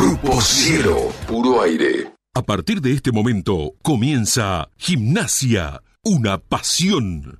Grupo Cielo, puro aire. A partir de este momento comienza Gimnasia, una pasión.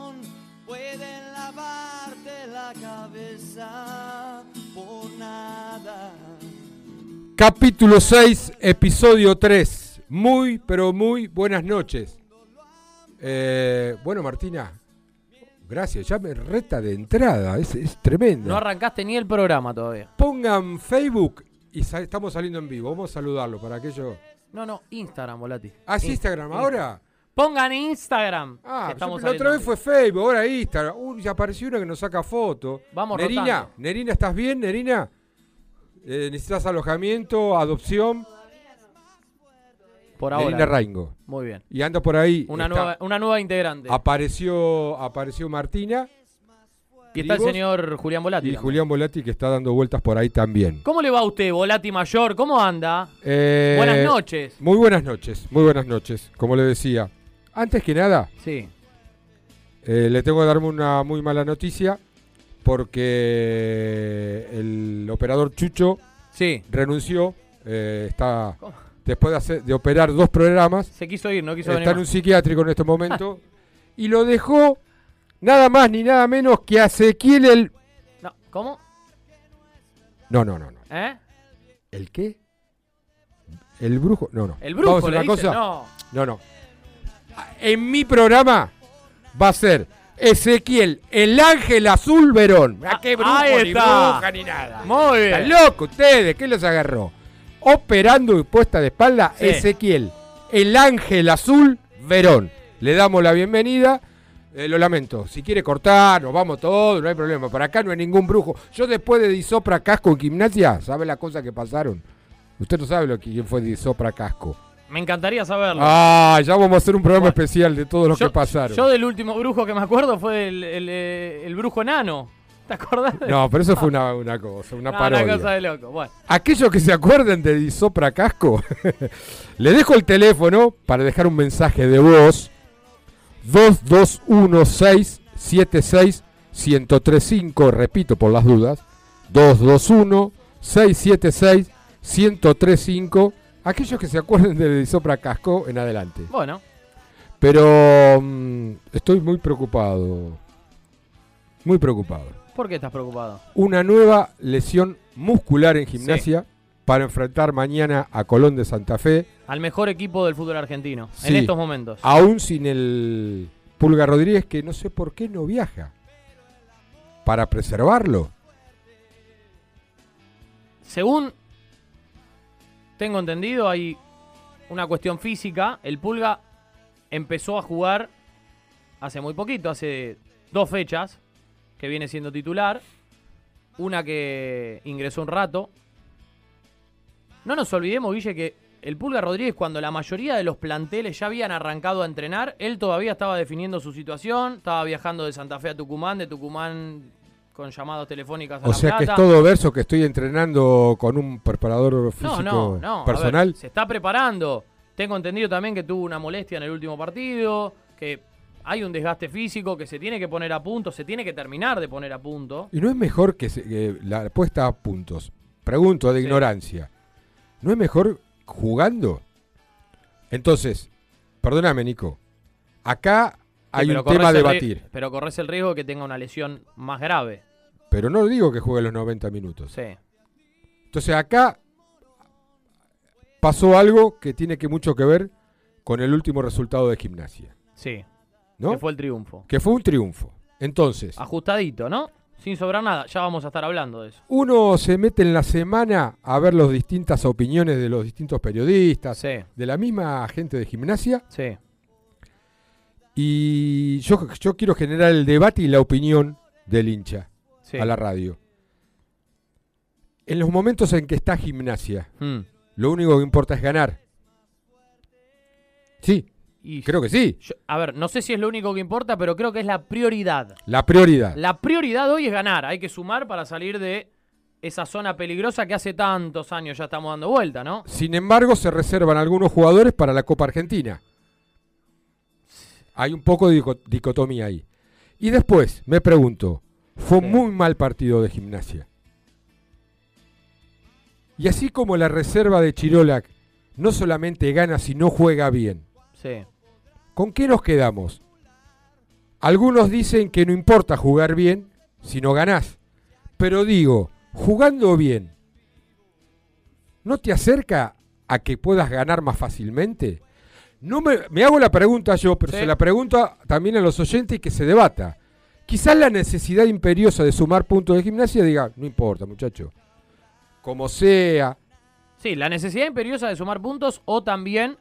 pueden lavarte la cabeza por nada. Capítulo 6, episodio 3. Muy, pero muy buenas noches. Eh, bueno, Martina, gracias. Ya me reta de entrada, es, es tremendo. No arrancaste ni el programa todavía. Pongan Facebook y sa- estamos saliendo en vivo. Vamos a saludarlo para aquello. No, no, Instagram, Volati. ¿Ah, es Instagram ahora? Pongan Instagram. Ah, que estamos yo- la otra vez fue Facebook, ahora Instagram. Uy, apareció una que nos saca foto. Vamos Nerina, rotando. Nerina, ¿estás bien, Nerina? Eh, ¿Necesitas alojamiento, adopción? Por ahora. Nerina Raingo. Muy bien. Y anda por ahí. Una está- nueva, una nueva integrante. Apareció, apareció Martina y está el señor Julián Volati. y también. Julián Volati que está dando vueltas por ahí también. ¿Cómo le va a usted, Volati Mayor? ¿Cómo anda? Eh, Buenas noches. Muy buenas noches, muy buenas noches. Como le decía, antes que nada, Sí. eh, le tengo que darme una muy mala noticia porque el operador Chucho Sí. renunció. eh, está ¿Cómo? después de, hacer- de operar dos programas, Se quiso ir, no quiso está venir. en un psiquiátrico en este momento y lo dejó nada más ni nada menos que a Ezequiel el. No, ¿Cómo? No, no, no, no. ¿Eh? ¿El qué? ¿El brujo? No, no. El Vamos a brujo hacer le una dice, cosa. no. No, no. En mi programa va a ser Ezequiel, el ángel azul Verón. ¿A qué brujo ahí ni está. bruja ni nada? Muy ¿Están bien. locos ustedes? ¿Qué los agarró? Operando y puesta de espalda Sí. Ezequiel, el ángel azul Verón. Le damos la bienvenida. Eh, lo lamento. Si quiere cortar, nos vamos todos, no hay problema. Por acá no hay ningún brujo. Yo después de Disopra Casco en gimnasia, ¿sabe las cosas que pasaron? Usted no sabe lo que quién fue Disopra Casco. Me encantaría saberlo. Ah, ya vamos a hacer un programa Bueno, especial de todos los yo, que pasaron. yo del último brujo que me acuerdo fue el, el, eh, el brujo enano. ¿Te acordás? de- No, pero eso fue una, una cosa, una No, parodia. una cosa de loco. Bueno, Aquellos que se acuerden de Disopra Casco, le dejo el teléfono para dejar un mensaje de voz. 2216-76-1035, repito por las dudas. 221-676-1035. Aquellos que se acuerden de Disopra Casco en adelante. bueno. Pero mm, estoy muy preocupado. Muy preocupado. ¿Por qué estás preocupado? Una nueva lesión muscular en gimnasia para enfrentar mañana a Colón de Santa Fe, Al mejor equipo del fútbol argentino en estos momentos. aún sin el Pulga Rodríguez, que no sé por qué no viaja. Para preservarlo. Según tengo entendido, hay una cuestión física. El Pulga empezó a jugar hace muy poquito, hace dos fechas, que viene siendo titular. Una que ingresó un rato. No nos olvidemos, Guille, que el Pulga Rodríguez, cuando la mayoría de los planteles ya habían arrancado a entrenar, él todavía estaba definiendo su situación, estaba viajando de Santa Fe a Tucumán, de Tucumán con llamadas telefónicas a O La sea que es todo verso que estoy entrenando con un preparador físico No, no, no. ver, personal. se está preparando. Tengo entendido también que tuvo una molestia en el último partido, que hay un desgaste físico que se tiene que poner a punto, se tiene que terminar de poner a punto. ¿Y no es mejor que, se- que la puesta a puntos? Pregunto de Sí. ignorancia. ¿No es mejor jugando? Entonces, perdóname, Nico. Acá hay pero un tema a debatir. Pero corres el riesgo de que tenga una lesión más grave. Pero no digo que juegue los 90 minutos. Sí. Entonces acá pasó algo que tiene que mucho que ver con el último resultado de gimnasia. Sí. ¿no? Que fue el triunfo. Que fue un triunfo. Entonces, Ajustadito, ¿no? Sin sobrar nada. Ya vamos a estar hablando de eso. uno se mete en la semana a ver las distintas opiniones de los distintos periodistas, Sí, de la misma gente de gimnasia, sí. Y yo, yo quiero generar el debate y la opinión del hincha sí. a la radio. En los momentos en que está gimnasia, Mm. lo único que importa es ganar. Sí, Y creo que sí. yo- a ver, no sé si es lo único que importa, pero creo que es la prioridad. La prioridad. La prioridad hoy es ganar. Hay que sumar para salir de esa zona peligrosa que hace tantos años ya estamos dando vuelta, ¿no? Sin embargo, se reservan algunos jugadores para la Copa Argentina. Hay un poco de dico- dicotomía ahí. Y después, me pregunto, fue Sí. muy mal partido de gimnasia. Y así como la reserva de Chirolac no solamente gana, sino juega bien. Sí. ¿Con qué nos quedamos? Algunos dicen que no importa jugar bien si no ganás. Pero digo, jugando bien, ¿no te acerca a que puedas ganar más fácilmente? No me, me hago la pregunta yo, pero Sí. se la pregunto a- también a los oyentes y que se debata. Quizás la necesidad imperiosa de sumar puntos de gimnasia diga, no importa muchacho, como sea, Sí, la necesidad imperiosa de sumar puntos o también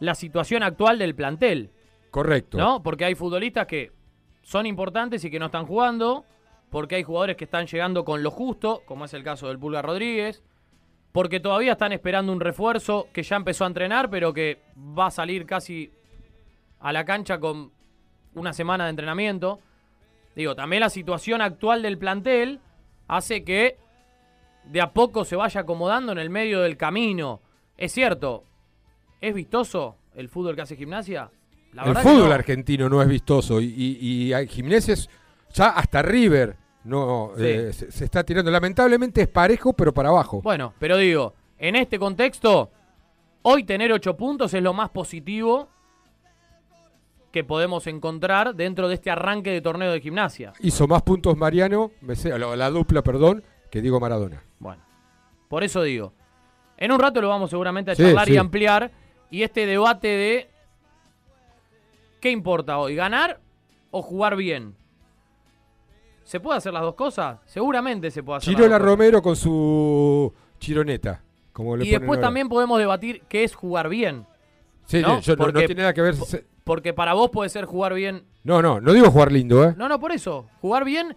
la situación actual del plantel, correcto. ¿no? Porque hay futbolistas que son importantes y que no están jugando, porque hay jugadores que están llegando con lo justo, como es el caso del Pulga Rodríguez, porque todavía están esperando un refuerzo que ya empezó a entrenar, pero que va a salir casi a la cancha con una semana de entrenamiento. Digo, también la situación actual del plantel hace que de a poco se vaya acomodando en el medio del camino. Es cierto, ¿es vistoso el fútbol que hace gimnasia? La el fútbol no. argentino no es vistoso y, y, y hay gimnasias, ya hasta River no Sí. eh, se, se está tirando. Lamentablemente es parejo, pero para abajo. Bueno, pero digo, en este contexto, hoy tener ocho puntos es lo más positivo que podemos encontrar dentro de este arranque de torneo de gimnasia. Hizo más puntos Mariano, me sé- la, la dupla, perdón, que Diego Maradona. Bueno, por eso digo, en un rato lo vamos seguramente a Sí, charlar y ampliar. Y este debate de ¿qué importa hoy? ¿Ganar o jugar bien? ¿Se puede hacer las dos cosas? Seguramente se puede hacer. las cosas. Romero con su chironeta. Como le Y después ahora. también podemos debatir qué es jugar bien. Sí, ¿no? yo- no, no Porque- tiene nada que ver. Porque para vos puede ser jugar bien No, no, no digo jugar lindo, ¿eh? No, no, por eso. Jugar bien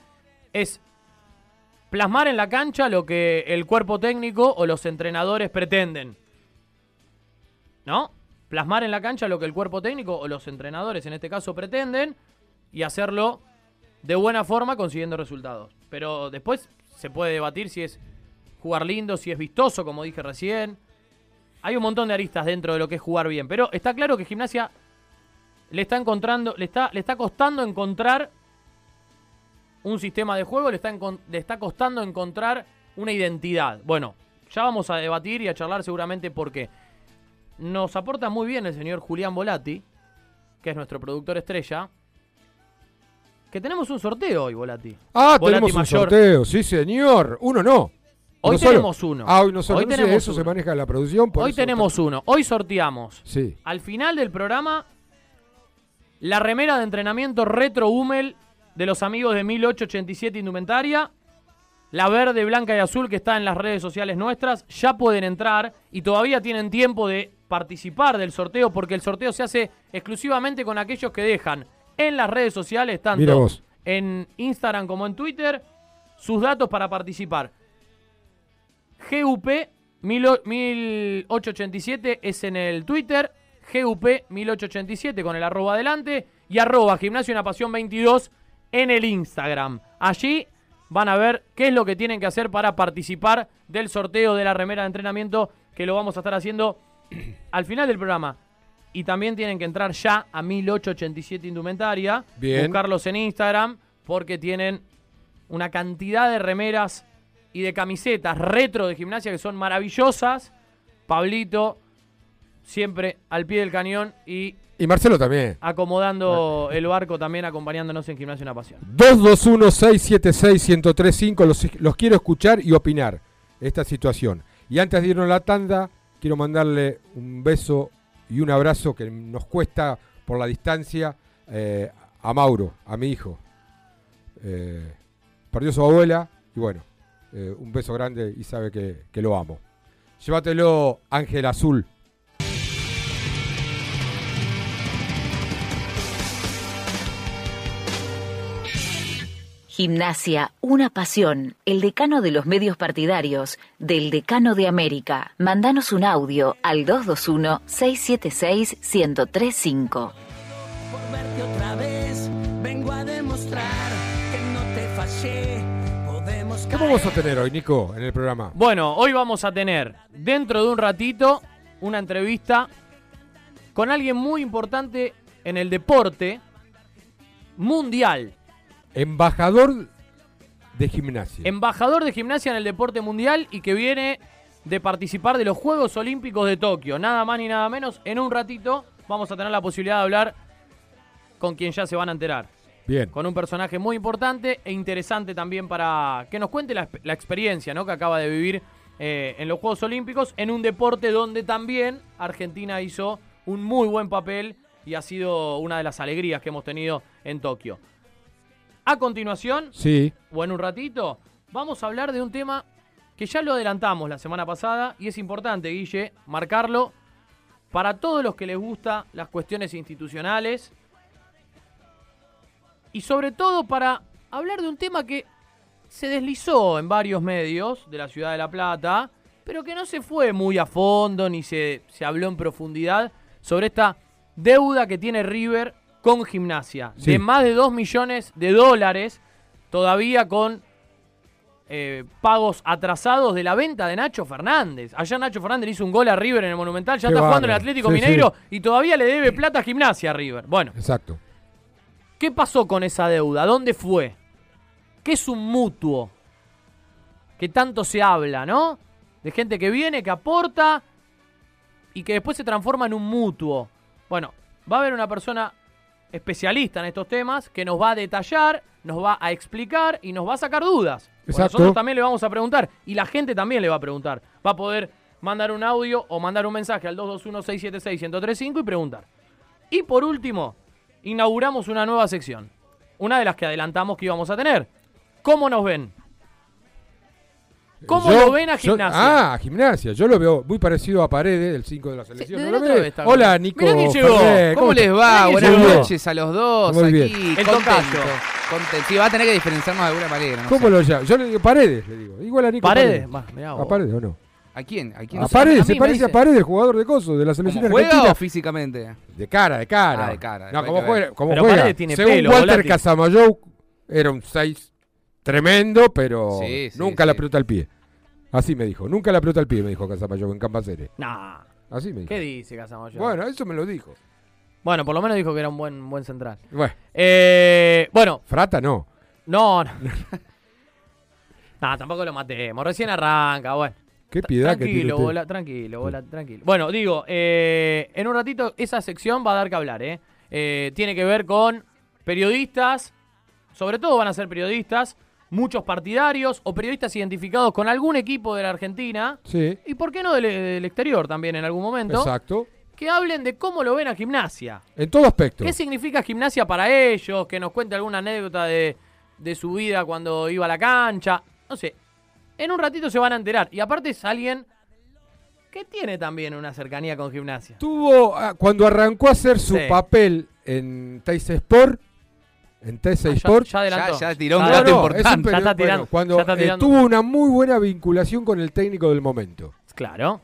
es plasmar en la cancha lo que el cuerpo técnico o los entrenadores pretenden. ¿No? Plasmar en la cancha lo que el cuerpo técnico o los entrenadores en este caso pretenden y hacerlo de buena forma consiguiendo resultados. Pero después se puede debatir si es jugar lindo, si es vistoso, como dije recién. Hay un montón de aristas dentro de lo que es jugar bien. Pero está claro que Gimnasia le está encontrando, le está, le está costando encontrar un sistema de juego, le está, le está costando encontrar una identidad. Bueno, ya vamos a debatir y a charlar seguramente porque nos aporta muy bien el señor Julián Volati, que es nuestro productor estrella, que tenemos un sorteo hoy, Volati. Ah, Volati tenemos un sorteo, sí, señor. Uno no. Hoy Uno solo. tenemos uno. Ah, hoy no solo. Hoy No sé, eso se maneja la producción. por Hoy tenemos uno. Hoy sorteamos Sí. al final del programa la remera de entrenamiento retro Hummel de los amigos de 1887 Indumentaria. La verde, blanca y azul que está en las redes sociales nuestras. Ya pueden entrar y todavía tienen tiempo de participar del sorteo porque el sorteo se hace exclusivamente con aquellos que dejan en las redes sociales, tanto en Instagram como en Twitter, sus datos para participar. GUP 1887 es en el Twitter, GUP 1887 con el arroba adelante y arroba gimnasio una pasión 22 en el Instagram. Allí van a ver qué es lo que tienen que hacer para participar del sorteo de la remera de entrenamiento que lo vamos a estar haciendo al final del programa. Y también tienen que entrar ya a 1887 Indumentaria. Bien. Buscarlos en Instagram porque tienen una cantidad de remeras y de camisetas retro de gimnasia que son maravillosas. Pablito, siempre al pie del cañón y Y Marcelo también. acomodando el barco también, acompañándonos en Gimnasia Una Pasión. 221-676-1035. Los, los quiero escuchar y opinar esta situación. Y antes de irnos a la tanda, quiero mandarle un beso y un abrazo que nos cuesta por la distancia eh, a Mauro, a mi hijo. Eh, perdió su abuela y bueno, eh, un beso grande y sabe que, que lo amo. Llévatelo, Ángel Azul. Gimnasia, una pasión, el decano de los medios partidarios, del decano de América. Mandanos un audio al 221-676-1035. por verte otra vez. Vengo a demostrar que no te fallé. Podemos ¿Qué vamos a tener hoy, Nico, en el programa? Bueno, hoy vamos a tener dentro de un ratito una entrevista con alguien muy importante en el deporte mundial. Embajador de gimnasia. Embajador de gimnasia en el deporte mundial y que viene de participar de los Juegos Olímpicos de Tokio. Nada más ni nada menos. En un ratito vamos a tener la posibilidad de hablar con quien ya se van a enterar. Bien. Con un personaje muy importante e interesante también para que nos cuente la, la experiencia ¿no? que acaba de vivir eh, en los Juegos Olímpicos, en un deporte donde también Argentina hizo un muy buen papel y ha sido una de las alegrías que hemos tenido en Tokio. A continuación, Sí. o en un ratito, vamos a hablar de un tema que ya lo adelantamos la semana pasada y es importante, Guille, marcarlo para todos los que les gusta las cuestiones institucionales y sobre todo para hablar de un tema que se deslizó en varios medios de la ciudad de La Plata, pero que no se fue muy a fondo ni se, se habló en profundidad sobre esta deuda que tiene River con gimnasia, Sí. de más de 2 millones de dólares, todavía con eh, pagos atrasados de la venta de Nacho Fernández. Ayer Nacho Fernández le hizo un gol a River en el Monumental, ya Qué está jugando en el. Atlético Sí, Mineiro y todavía le debe plata a gimnasia a River. Bueno, Exacto. ¿Qué pasó con esa deuda? ¿Dónde fue? ¿Qué es un mutuo? Que tanto se habla, ¿no? De gente que viene, que aporta y que después se transforma en un mutuo. Bueno, va a haber una persona especialista en estos temas que nos va a detallar, nos va a explicar y nos va a sacar dudas. Porque Exacto. Nosotros también le vamos a preguntar y la gente también le va a preguntar. Va a poder mandar un audio o mandar un mensaje al 221-676-1035 y preguntar. Y por último, inauguramos una nueva sección. Una de las que adelantamos que íbamos a tener. ¿Cómo nos ven? ¿Cómo Yo- lo ven a yo- gimnasia? ah, a gimnasia. Yo lo veo muy parecido a Paredes, del 5 de la selección. ¿de ¿No lo? Hola, Nico. Mirá quién llegó. Ferrer, ¿Cómo les va? Buenas llegó. noches a los dos. Muy bien. aquí, El contento, contento. Sí, va a tener que diferenciarnos de alguna manera. No ¿Cómo sé. lo llamo? Yo le digo Paredes, le digo. Igual a Nico Paredes. Mirá ¿A. Paredes o no? ¿A quién? ¿A quién? A Paredes, se parece a Paredes, jugador de coso, de la selección ¿Cómo juega argentina. o físicamente? De cara, de cara. Ah, de cara, No, como juega. Como Pero juega. Paredes tiene Según pelo, Walter Volati. Casamayou, era un 6 tremendo, pero Sí, sí, nunca la pelota al pie. Así me dijo. Nunca la pelota al pie, me dijo Casamayou en Campacere. Nah. Así me dijo. ¿Qué dice Casamayor? Bueno, eso me lo dijo. Bueno, por lo menos dijo que era un buen, buen central. Bueno, Eh, bueno, Frata no. no, no. nah, tampoco lo matemos. Recién arranca, bueno. Qué piedad que tiene Tranquilo, usted. bola, tranquilo, bola, tranquilo. Bueno, digo, eh, en un ratito esa sección va a dar que hablar, ¿eh? Eh, Tiene que ver con periodistas, sobre todo van a ser periodistas, muchos partidarios o periodistas identificados con algún equipo de la Argentina, Sí, y por qué no del, del exterior también en algún momento, exacto. que hablen de cómo lo ven a gimnasia. En todo aspecto. ¿Qué significa gimnasia para ellos? Que nos cuente alguna anécdota de, de su vida cuando iba a la cancha. No sé. En un ratito se van a enterar. Y aparte es alguien que tiene también una cercanía con gimnasia. Tuvo, ah, cuando arrancó a hacer su Sí. papel en Teis Sport, en Teis Ah, ya, Sport, ya adelantó. Ya- ya tiró un Ya dato importante. es un Ya está tirando, bueno, cuando ya está eh, tirando. tuvo una muy buena vinculación con el técnico del momento. Claro.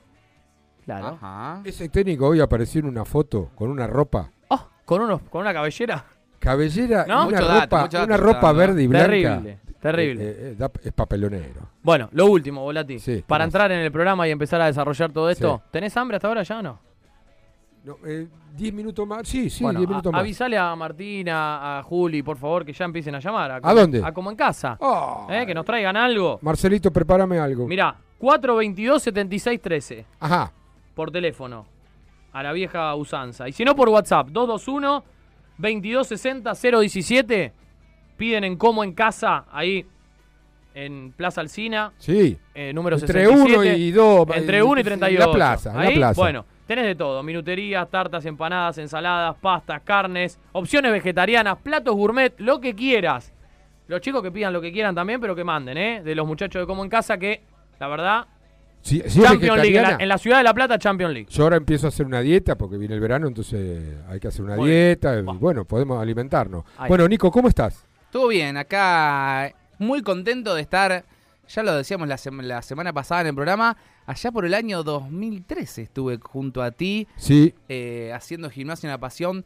Claro. Ajá. Ese técnico hoy apareció en una foto con una ropa, Oh, con, unos, con una cabellera. cabellera, ¿No? una Mucho dato, ropa, dato una ropa verde y blanca. Terrible. Terrible. Eh, eh, da- es papelonero. Bueno, lo último, Volati. Sí, Para ¿qué entrar en el programa y empezar a desarrollar todo esto, Sí. ¿tenés hambre hasta ahora ya o no? No, eh, 10 minutos más. Sí, sí, bueno, 10 minutos a- más. avisale a Martina, a Juli, por favor, que ya empiecen a llamar. ¿A Como- dónde? A como en casa. Oh, ¿eh? Que nos traigan algo. Marcelito, prepárame algo. Mirá, 422-7613 Ajá. por teléfono. A la vieja usanza. Y si no, por WhatsApp, 221-2260-017. Piden en como en casa, ahí en Plaza Alcina, Sí. eh, número Entre 67. 1 y 2. Entre 1 y 38. La plaza, en la Ahí, plaza. Bueno, tenés de todo. Minuterías, tartas, empanadas, ensaladas, pastas, carnes, opciones vegetarianas, platos gourmet, lo que quieras. Los chicos que pidan lo que quieran también, pero que manden, ¿eh? De los muchachos de Como en Casa que, la verdad, Si, si es Champions League. En la, vegetariana, en la ciudad de La Plata, Champions League. Yo ahora empiezo a hacer una dieta porque viene el verano, entonces hay que hacer una Muy dieta. y bueno, podemos alimentarnos. Ahí. Bueno, Nico, ¿cómo estás? Todo bien, acá muy contento de estar, ya lo decíamos la, sema- la semana pasada en el programa, allá por el año 2013 estuve junto a ti Sí, eh, haciendo gimnasia una pasión.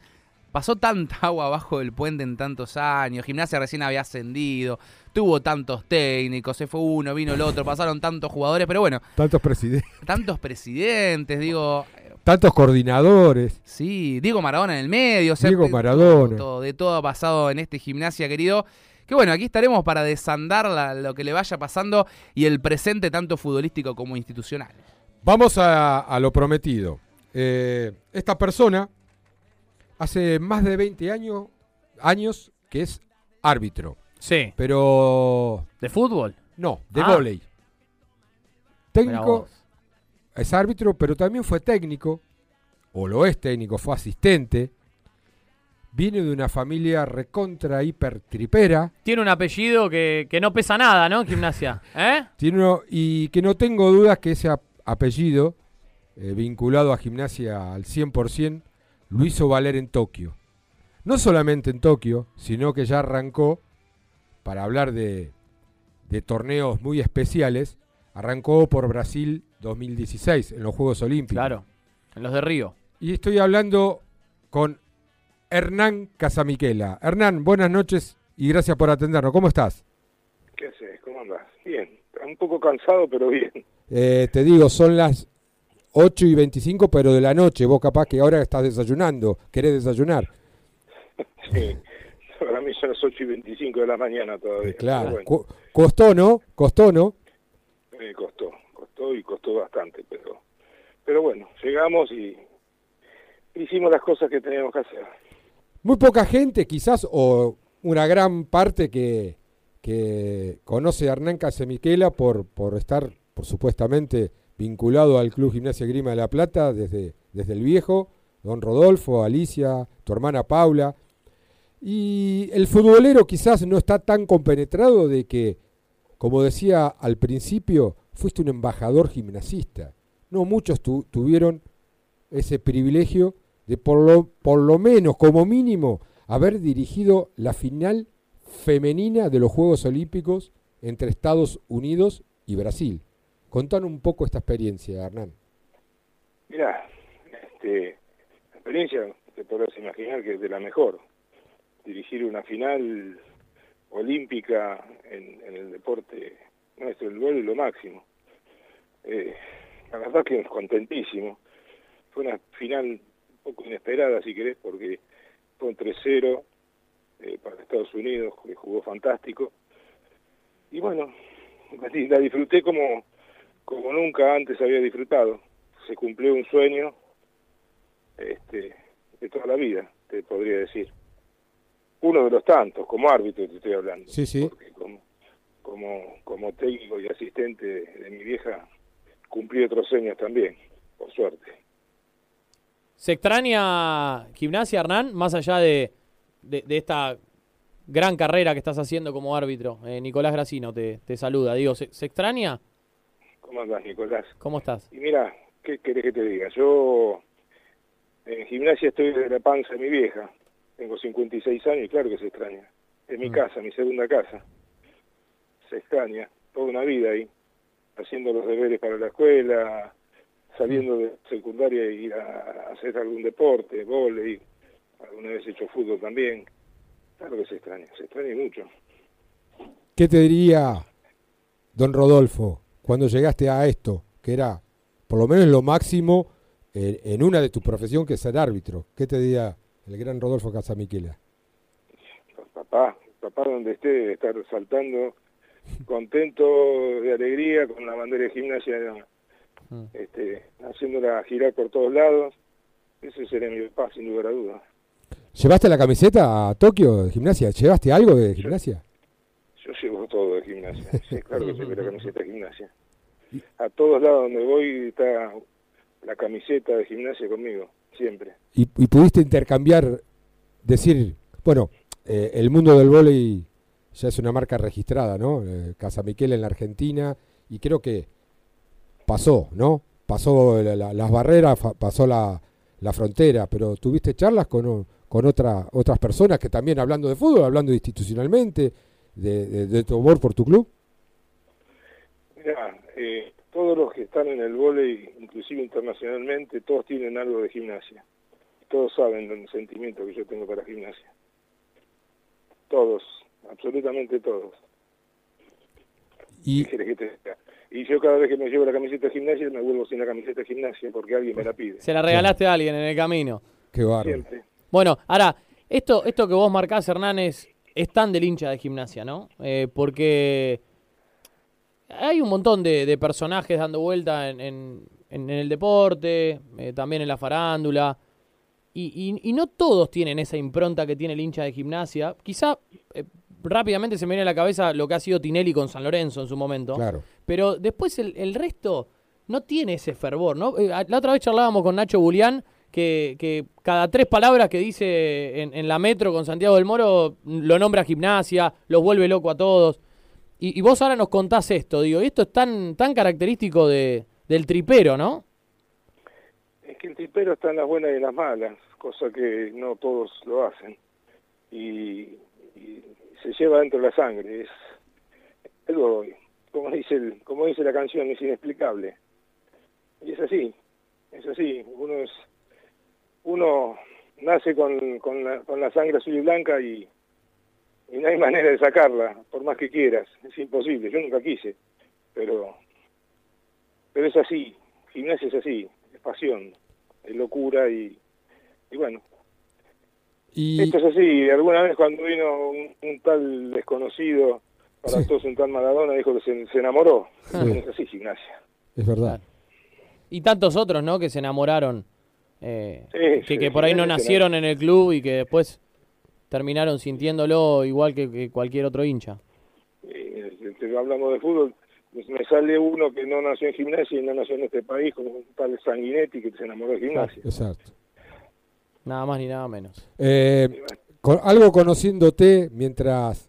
Pasó tanta agua abajo del puente en tantos años, gimnasia recién había ascendido, tuvo tantos técnicos, se fue uno, vino el otro, pasaron tantos jugadores, pero bueno, tantos presidentes, tantos presidentes, digo, tantos coordinadores. Sí, Diego Maradona en el medio. o sea, Diego Maradona. todo, de todo ha pasado en este gimnasia, querido. Que bueno, aquí estaremos para desandar la- lo que le vaya pasando y el presente tanto futbolístico como institucional. Vamos a, a lo prometido. Eh, esta persona hace más de 20 años, años que es árbitro, Sí. pero ¿De fútbol? no, de Ah. vóley. Mirá Técnico, es árbitro, pero también fue técnico, o lo es técnico, fue asistente. Viene de una familia recontra hiper tripera. Tiene un apellido que, que no pesa nada, ¿no? Gimnasia. ¿Eh? Tiene uno- y que no tengo dudas que ese ap- apellido, eh, vinculado a gimnasia al 100%, lo hizo valer en Tokio. No solamente en Tokio, sino que ya arrancó, para hablar de, de torneos muy especiales, arrancó por Brasil 2016 en los Juegos Olímpicos. Claro. En los de Río. Y estoy hablando con Hernán Casamiquela. Hernán, buenas noches y gracias por atendernos. ¿Cómo estás? ¿Qué haces? ¿Cómo andás? Bien. Un poco cansado, pero bien. Eh, te digo, son las 8 y 25, pero de la noche. Vos capaz que ahora estás desayunando. ¿Querés desayunar? Sí. Para mí son las 8 y 25 de la mañana todavía. Eh, claro. Bueno, Co- costó, ¿no? Costó, ¿no? me costó. Costó y costó bastante, pero pero bueno, llegamos y hicimos las cosas que teníamos que hacer. Muy poca gente, quizás, o una gran parte que, que conoce a Hernán Casamiquela por, por estar, por supuestamente, vinculado al Club Gimnasia Grima de la Plata desde, desde el viejo, don Rodolfo, Alicia, tu hermana Paula. Y el futbolero quizás no está tan compenetrado de que, como decía al principio, fuiste un embajador gimnasista. No muchos tu- tuvieron ese privilegio de por lo, por lo menos, como mínimo, haber dirigido la final femenina de los Juegos Olímpicos entre Estados Unidos y Brasil. Contanos un poco esta experiencia, Hernán. Mirá, este, la experiencia, te podrás imaginar que es de la mejor. Dirigir una final olímpica en, el deporte nuestro, el vuelo es lo máximo. Eh, la verdad que contentísimo. Fue una final poco inesperada, si querés, porque fue un 3-0 eh, para Estados Unidos, que jugó fantástico. Y bueno, la- disfruté como, como nunca antes había disfrutado. Se cumplió un sueño este, de toda la vida, te podría decir. Uno de los tantos, como árbitro te estoy hablando. Sí, sí. Porque como, como, como técnico y asistente de, de mi vieja, cumplí otros sueños también, por suerte. ¿Se extraña gimnasia, Hernán? Más allá de, de- de esta gran carrera que estás haciendo como árbitro. Eh, Nicolás Gracino te, te saluda. Digo, ¿se, se extraña? ¿Cómo andás, Nicolás? ¿Cómo estás? Y mira, ¿qué querés que te diga? Yo en gimnasia estoy desde la panza de mi vieja. Tengo 56 años y claro que se extraña. Es mi Mm. casa, mi segunda casa. Se extraña. Toda una vida ahí. Haciendo los deberes para la escuela, saliendo de secundaria y ir a hacer algún deporte, volei. Alguna vez he hecho fútbol también. Claro que se extraña, se extraña mucho. ¿Qué te diría don Rodolfo cuando llegaste a esto? Que era por lo menos lo máximo en, en una de tu profesión que es ser árbitro. ¿Qué te diría el gran Rodolfo Casamiquela? Papá, papá donde esté estar saltando, contento, de alegría, con la bandera de gimnasia, Mm. este, haciéndola girar por todos lados. Ese sería mi papá, sin lugar a dudas. ¿Llevaste la camiseta a Tokio de gimnasia? ¿Llevaste algo de gimnasia? Yo llevo todo de gimnasia. Sí, claro que llevo la camiseta de gimnasia. A todos lados donde voy está la camiseta de gimnasia conmigo, siempre. Y, y pudiste intercambiar, decir, bueno, eh, el mundo del vóley ya es una marca registrada, ¿no? Eh, Casa Miquel en la Argentina, y creo que pasó, ¿no? Pasó la- la- las barreras, pasó la, la frontera, pero tuviste charlas con, con otra, otras personas que también hablando de fútbol, hablando institucionalmente, de, de- tu amor por tu club. Mirá, eh, todos los que están en el vóley, inclusive internacionalmente, todos tienen algo de gimnasia. Todos saben el sentimiento que yo tengo para gimnasia. Todos, absolutamente todos. Y, yo cada vez que me llevo la camiseta de gimnasia me vuelvo sin la camiseta de gimnasia porque alguien me la pide. Se la regalaste a alguien en el camino. qué. Siempre. Bueno, ahora, esto, esto que vos marcás, Hernán, es, es tan del hincha de gimnasia, ¿no? Eh, porque hay un montón de, de personajes dando vuelta en, en- en el deporte, eh, también en la farándula, y, y- y no todos tienen esa impronta que tiene el hincha de gimnasia. Quizá eh, rápidamente se me viene a la cabeza lo que ha sido Tinelli con San Lorenzo en su momento. Claro. Pero después el, el resto no tiene ese fervor, ¿no? Eh, La otra vez charlábamos con Nacho Bulián que, que cada tres palabras que dice en, en la metro con Santiago del Moro lo nombra gimnasia, los vuelve loco a todos. Y, y vos ahora nos contás esto, digo, y esto es tan, tan característico de, del tripero, ¿no? Es que el tripero está en las buenas y en las malas, cosa que no todos lo hacen. Y, y se lleva dentro de la sangre. Es algo, como dice, el, como dice la canción, es inexplicable. Y es así, es así. Uno es uno nace con, la, con la sangre azul y blanca y, y no hay manera de sacarla, por más que quieras. Es imposible. Yo nunca quise, pero, pero es así. Gimnasia es así, es pasión, es locura y, y bueno, Y, esto es así. Alguna vez cuando vino un, un tal desconocido para Sí. todos un tal Maradona dijo que se, se enamoró. Bueno, es así, gimnasia. es verdad. Y tantos otros, ¿no? Que se enamoraron, eh, Sí, que, sí, que por ahí no nacieron en el club y que después terminaron sintiéndolo igual que, que cualquier otro hincha. Eh, te- hablamos de fútbol, me sale uno que no nació en gimnasia y no nació en este país, como un tal Sanguinetti que se enamoró de gimnasia. Exacto. Nada más ni nada menos. Eh, con- algo conociéndote mientras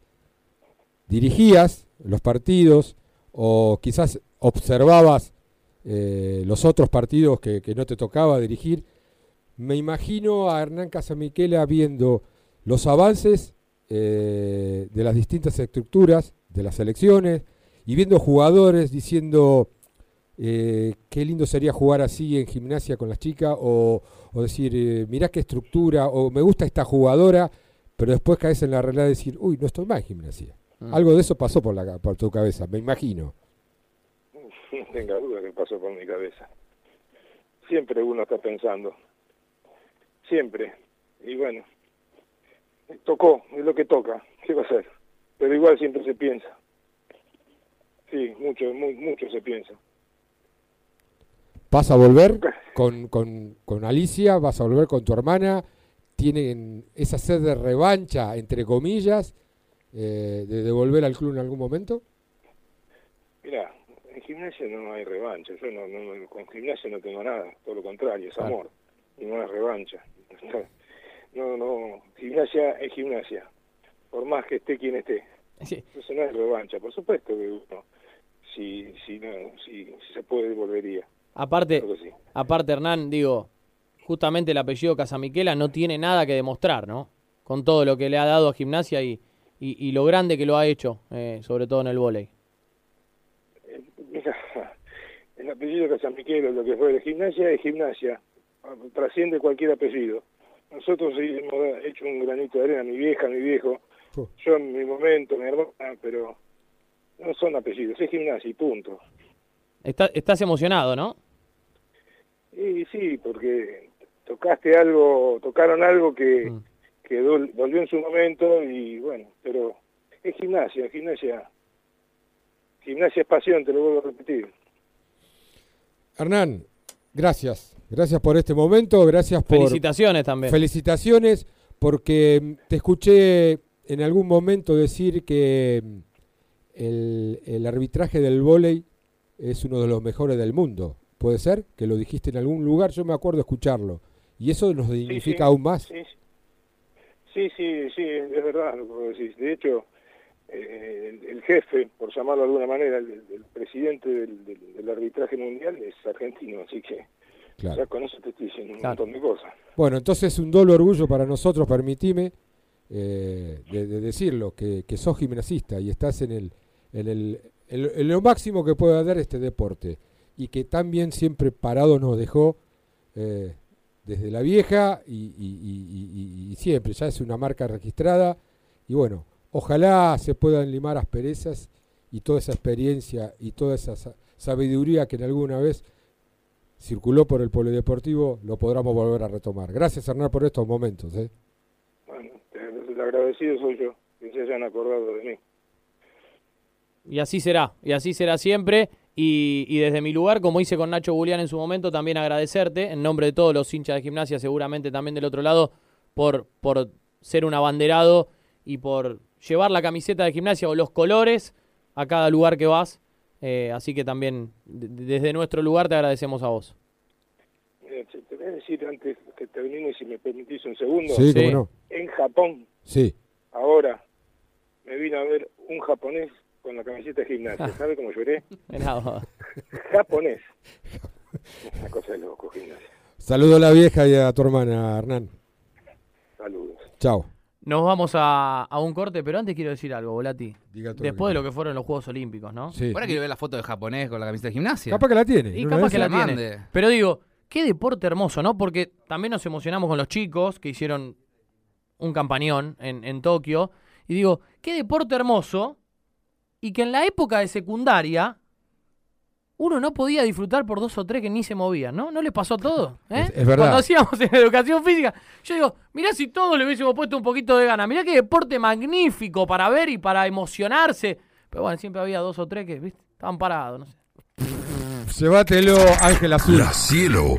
dirigías los partidos o quizás observabas eh, los otros partidos que, no te tocaba dirigir, me imagino a Hernán Casamiquela viendo los avances eh, de las distintas estructuras de las selecciones y viendo jugadores diciendo eh, qué lindo sería jugar así en gimnasia con las chicas o, o decir, eh, mirá qué estructura, o me gusta esta jugadora, pero después caes en la realidad de decir, uy, no estoy más en gimnasia. Mm. Algo de eso pasó por, la, por tu cabeza, me imagino. No tenga duda que pasó por mi cabeza. Siempre uno está pensando. Siempre. Y bueno, tocó, es lo que toca. ¿Qué va a hacer? Pero igual siempre se piensa. Sí, mucho, mu- mucho se piensa. ¿Vas a volver con, con, con Alicia? ¿Vas a volver con tu hermana? ¿Tienen esa sed de revancha, entre comillas, eh, de devolver al club en algún momento? Mira, en gimnasia no hay revancha. Yo no, no- con gimnasia no tengo nada. Todo lo contrario, es Claro. amor. Y no es revancha. No, no. Gimnasia es gimnasia. Por más que esté quien esté. Sí. Entonces no es revancha. Por supuesto que uno, si, si, no, si, si se puede, volvería. Aparte, Claro que sí. aparte Hernán, digo, justamente el apellido Casamiquela no tiene nada que demostrar, ¿no? Con todo lo que le ha dado a gimnasia y, y, y lo grande que lo ha hecho, eh, sobre todo en el vóley. Eh, Mira, el apellido Miquel, lo que fue de gimnasia, es gimnasia. Trasciende cualquier apellido. Nosotros hemos hecho un granito de arena, mi vieja, mi viejo, Oh. yo en mi momento, mi hermana, pero no son apellidos, es gimnasia y punto. Está- estás emocionado, ¿no? Y sí, porque tocaste algo, tocaron algo que, Mm. que dol- dolió en su momento y bueno, pero es gimnasia, gimnasia, gimnasia es pasión, te lo vuelvo a repetir. Hernán, gracias. Gracias por este momento, gracias por... Felicitaciones también. Felicitaciones porque mm, te escuché en algún momento decir que mm, el, el arbitraje del vóley es uno de los mejores del mundo. ¿Puede ser? Que lo dijiste en algún lugar, yo me acuerdo escucharlo. Y eso nos dignifica sí, aún más. Sí, sí, sí, sí, es verdad lo que vos decís. De hecho, eh, el, el jefe, por llamarlo de alguna manera, el, el presidente del, del- del arbitraje mundial es argentino, así que Claro. ya con eso te estoy diciendo un Claro. montón de cosas. Bueno, entonces un doble orgullo para nosotros, permitime eh, de, de decirlo, que, que sos gimnasista y estás en, el, en, el, en lo- máximo que puede dar este deporte y que también siempre parado nos dejó eh, desde la vieja y, siempre, ya es una marca registrada y bueno, ojalá se puedan limar asperezas y toda esa experiencia y toda esa sa- sabiduría que en alguna vez circuló por el polideportivo, lo podamos volver a retomar. Gracias, Hernán, por estos momentos. ¿eh? Bueno, el agradecido soy yo, que se hayan acordado de mí. Y así será, y así será siempre. Y, y desde mi lugar, como hice con Nacho Julián en su momento, también agradecerte, en nombre de todos los hinchas de gimnasia, seguramente también del otro lado, por, por ser un abanderado y por llevar la camiseta de gimnasia o los colores a cada lugar que vas. Eh, así que también de- desde nuestro lugar te agradecemos a vos. Che, te voy a decir antes que termine, si me permitís un segundo. Sí, Sí. cómo no. En Japón, Sí. ahora, me vino a ver un japonés con la camiseta de gimnasia. ¿Sabe cómo lloré? Vos. japonés. Una cosa de loco, gimnasia. Saludo a la vieja y a tu hermana, Hernán. Saludos. Chao. Nos vamos a, a un corte, pero antes quiero decir algo, Volati. Diga todo Después de lo que fueron los Juegos Olímpicos, ¿no? Sí. Ahora quiero ver la foto de japonés con la camiseta de gimnasia. Capaz que la tiene. Y ¿no capaz que la la tiene. mande. Pero digo, qué deporte hermoso, ¿no? Porque también nos emocionamos con los chicos que hicieron un campañón en, en Tokio. Y digo, qué deporte hermoso. Y que en la época de secundaria uno no podía disfrutar por dos o tres que ni se movían, ¿no? ¿No les pasó a todos? ¿eh? Es- es verdad. Cuando hacíamos en educación física, yo digo, mirá si todos le hubiésemos puesto un poquito de gana. Mirá qué deporte magnífico para ver y para emocionarse. Pero bueno, siempre había dos o tres que, ¿viste? Estaban parados, no sé. Llévatelo, Ángel Azul. La cielo.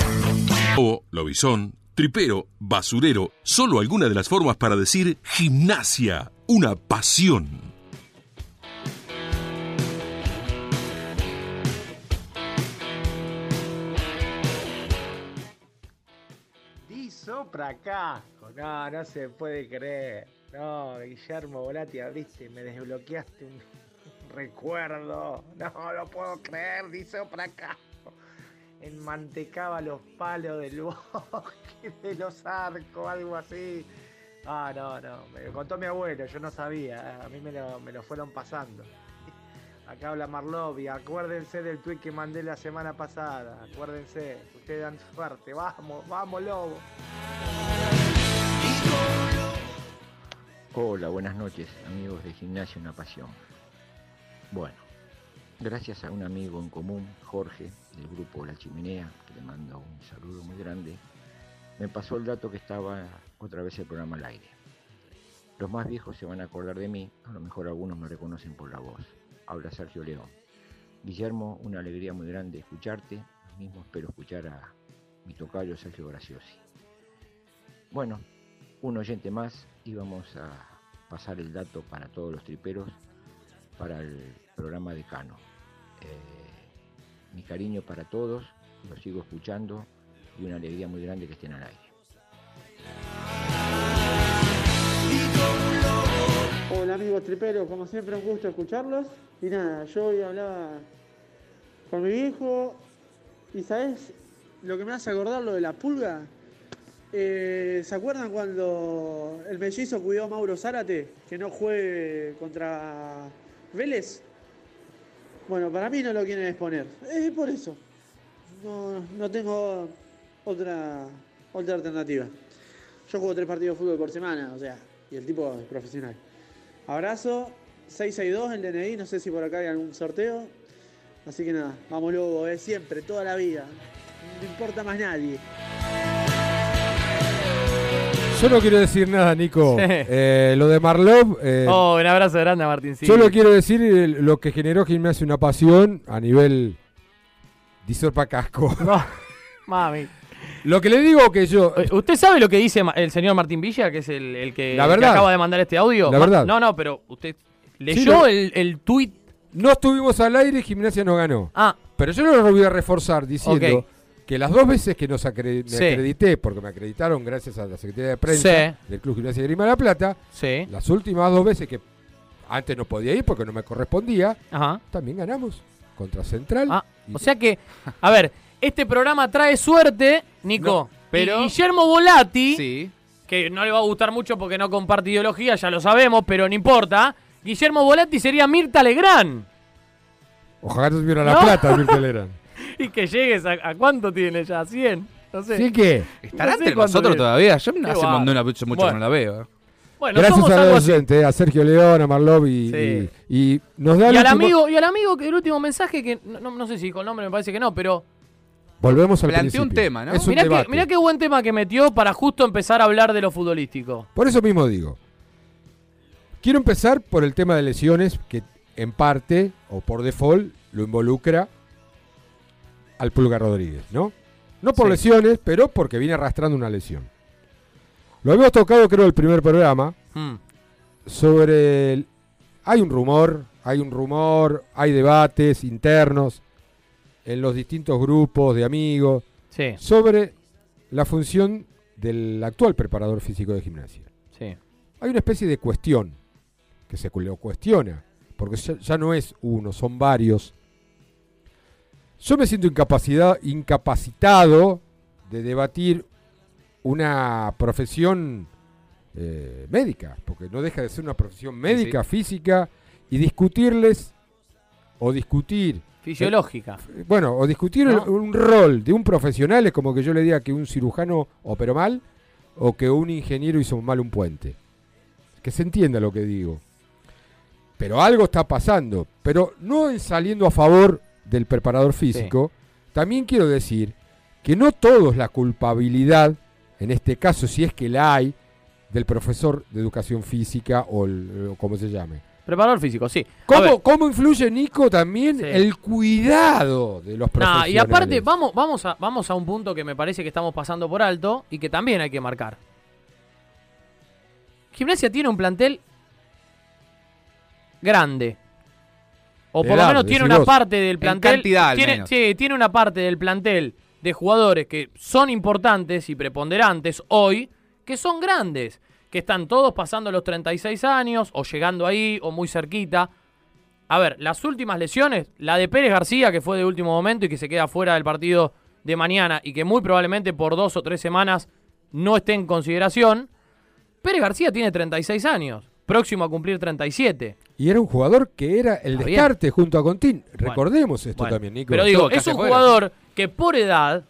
O lobizón, tripero, basurero. Solo alguna de las formas para decir gimnasia. Una pasión. Acá. No, no se puede creer. No, Guillermo Volati, abriste, me desbloqueaste un recuerdo. No lo puedo creer, di sopra acá. Enmantecaba los palos del bosque, de los arcos, algo así. Ah, no, no, me lo contó mi abuelo, yo no sabía, a mí me lo, me lo fueron pasando. Acá habla Marlovi, acuérdense del tweet que mandé la semana pasada, acuérdense, ustedes dan suerte, vamos, vamos lobo. Hola, buenas noches, amigos de Gimnasia Una Pasión. Bueno, gracias a un amigo en común, Jorge, del grupo La Chimenea, que le mando un saludo muy grande, me pasó el dato que estaba otra vez el programa al aire. Los más viejos se van a acordar de mí, a lo mejor algunos me reconocen por la voz. Habla Sergio León. Guillermo, una alegría muy grande escucharte, mismo espero escuchar a mi tocayo Sergio Graciosi. Bueno, un oyente más y vamos a pasar el dato para todos los triperos para el programa de Cano. Eh, mi cariño para todos, los sigo escuchando y una alegría muy grande que estén al aire. Hola amigos triperos, como siempre un gusto escucharlos. Y nada, yo hoy hablaba con mi viejo y ¿sabes lo que me hace acordar lo de la pulga? Eh, ¿Se acuerdan cuando el mellizo cuidó a Mauro Zárate que no juegue contra Vélez? Bueno, para mí no lo quieren exponer. Es por eso. No, no tengo otra, otra alternativa. Yo juego tres partidos de fútbol por semana, o sea, y el tipo es profesional. Abrazo, 662 el DNI, no sé si por acá hay algún sorteo. Así que nada, vamos luego, eh, siempre, toda la vida. no importa más nadie. Yo no quiero decir nada, Nico. Sí. Eh, lo de Marlov. eh, Oh, un abrazo grande a Martín Solo quiero decir lo que generó Gimnasia una pasión a nivel disorpa casco. Mami. Lo que le digo que yo. Eh, ¿Usted sabe lo que dice el señor Martín Villa, que es el, el que, La el que verdad. acaba de mandar este audio? La verdad. No, no, pero usted Sí, leyó lo- el, el tuit. No estuvimos al aire y Gimnasia no ganó. Ah. Pero yo lo voy a reforzar diciendo que las dos veces que nos acre- me Sí. acredité, porque me acreditaron gracias a la Secretaría de Prensa Sí. del Club Gimnasia de Grima de la Plata, Sí. las últimas dos veces que antes no podía ir porque no me correspondía, Ajá. también ganamos contra Central. Ah, o sea que, a ver, este programa trae suerte, Nico. No, pero Guillermo Volati, Sí. que no le va a gustar mucho porque no comparte ideología, ya lo sabemos, pero no importa. Guillermo Volati sería Mirta Legrand. Ojalá tuviera la No. plata, Mirta Legrand. Y que llegues a, a cuánto tiene ya, 100. No sé. ¿Sí que? ¿Estará No sé entre nosotros todavía? Yo Qué hace va. mucho, mucho Bueno. que no la veo. eh. Bueno, Gracias somos a algo los así. oyentes, a Sergio León, a Marlov y, Sí. y, y nos da Y al último- amigo, y al amigo que el último mensaje que no, no- no sé si dijo el nombre, me parece que no, pero Volvemos al Planteó un principio. tema, ¿no? Es un mirá que, debate. mirá qué buen tema que metió para justo empezar a hablar de lo futbolístico. Por eso mismo digo. Quiero empezar por el tema de lesiones, que en parte, o por default, lo involucra al Pulga Rodríguez, ¿no? No por Sí. lesiones, pero porque viene arrastrando una lesión. Lo habíamos tocado, creo, el primer programa, Mm. sobre el... Hay un rumor, hay un rumor, hay debates internos en los distintos grupos de amigos Sí, sobre la función del actual preparador físico de gimnasia. sí. Hay una especie de cuestión que se lo cuestiona, porque ya, ya no es uno, son varios. Yo me siento incapacidad, incapacitado de debatir una profesión eh, médica, porque no deja de ser una profesión médica, física, y discutirles o discutir Fisiológica. eh, bueno, o discutir un rol de un profesional es como que yo le diga que un cirujano operó mal o que un ingeniero hizo mal un puente. Que se entienda lo que digo. Pero algo está pasando. Pero no en saliendo a favor del preparador físico, también quiero decir que no todo es la culpabilidad, en este caso si es que la hay, del profesor de educación física o, el- o como se llame. Preparador físico, sí. ¿Cómo, cómo influye, Nico, también Sí. el cuidado de los Nah, profesionales? y aparte, vamos, vamos, a, vamos a un punto que me parece que estamos pasando por alto y que también hay que marcar. Gimnasia tiene un plantel grande. O De por lo menos tiene una vos. parte del plantel. cantidad, al tiene, menos. sí, tiene una parte del plantel de jugadores que son importantes y preponderantes hoy, que son grandes. Que están todos pasando los 36 años, o llegando ahí, o muy cerquita. A ver, las últimas lesiones, la de Pérez García, que fue de último momento y que se queda fuera del partido de mañana y que muy probablemente por dos o tres semanas no esté en consideración. Pérez García tiene 36 años, próximo a cumplir 37. Y era un jugador que era el descarte junto a Contín. Bueno, Recordemos esto Bueno, también, Nico. Pero digo, es un jugador que por edad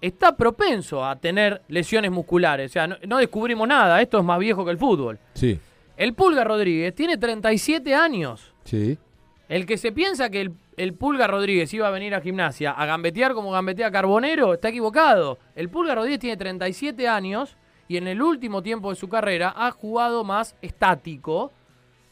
está propenso a tener lesiones musculares. O sea, no, no descubrimos nada, esto es más viejo que el fútbol. Sí, El Pulga Rodríguez tiene 37 años. sí. El que se piensa que el, el Pulga Rodríguez iba a venir a gimnasia a gambetear como gambetea Carbonero, está equivocado. El Pulga Rodríguez tiene 37 años y en el último tiempo de su carrera ha jugado más estático,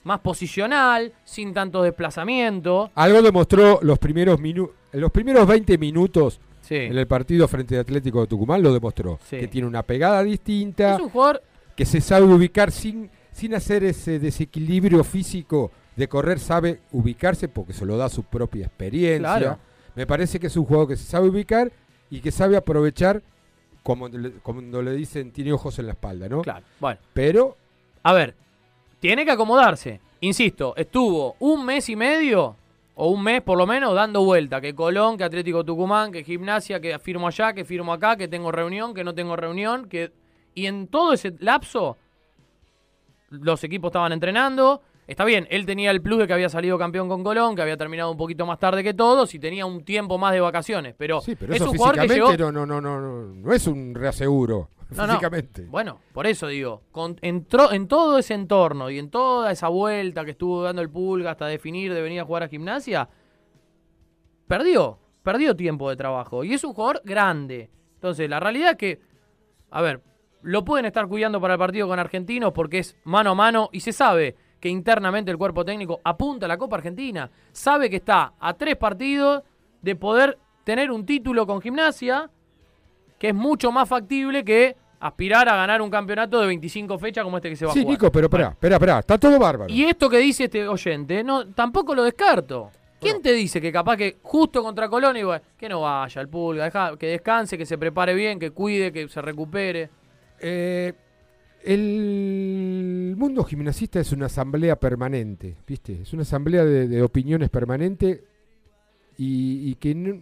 más posicional, sin tanto desplazamiento. Algo demostró los primeros minutos, los primeros 20 minutos Sí. en el partido frente a Atlético de Tucumán lo demostró. Sí. Que tiene una pegada distinta, Es un jugador que se sabe ubicar sin, sin hacer ese desequilibrio físico de correr, sabe ubicarse porque se lo da su propia experiencia. Claro. Me parece que es un jugador que se sabe ubicar y que sabe aprovechar como cuando le dicen tiene ojos en la espalda, ¿no? Claro, bueno. Pero A ver, tiene que acomodarse. Insisto, estuvo un mes y medio, o un mes por lo menos, dando vuelta. Que Colón, que Atlético Tucumán, que Gimnasia, que firmo allá, que firmo acá, que tengo reunión, que no tengo reunión. que Y en todo ese lapso, los equipos estaban entrenando. Está bien, él tenía el plus de que había salido campeón con Colón, que había terminado un poquito más tarde que todos y tenía un tiempo más de vacaciones. Pero, sí, pero es eso un jugador que físicamente llegó... no, no, no, no, no es un reaseguro. No. Bueno, por eso digo, con- entró en todo ese entorno y en toda esa vuelta que estuvo dando el pulga hasta definir de venir a jugar a gimnasia, perdió. perdió tiempo de trabajo y es un jugador grande. Entonces, la realidad es que, a ver, lo pueden estar cuidando para el partido con Argentinos porque es mano a mano y se sabe que internamente el cuerpo técnico apunta a la Copa Argentina. Sabe que está a tres partidos de poder tener un título con gimnasia que es mucho más factible que aspirar a ganar un campeonato de 25 fechas como este que se va a Sí, jugar. Nico, pero espera, espera, espera, está todo bárbaro. Y esto que dice este oyente, no, tampoco lo descarto. ¿Quién te dice que capaz que justo contra Colón igual, que no vaya el pulga, deja, que descanse, que se prepare bien, que cuide, que se recupere? Eh, el mundo gimnasista es una asamblea permanente, ¿viste? Es una asamblea de, de opiniones permanente y, y que no-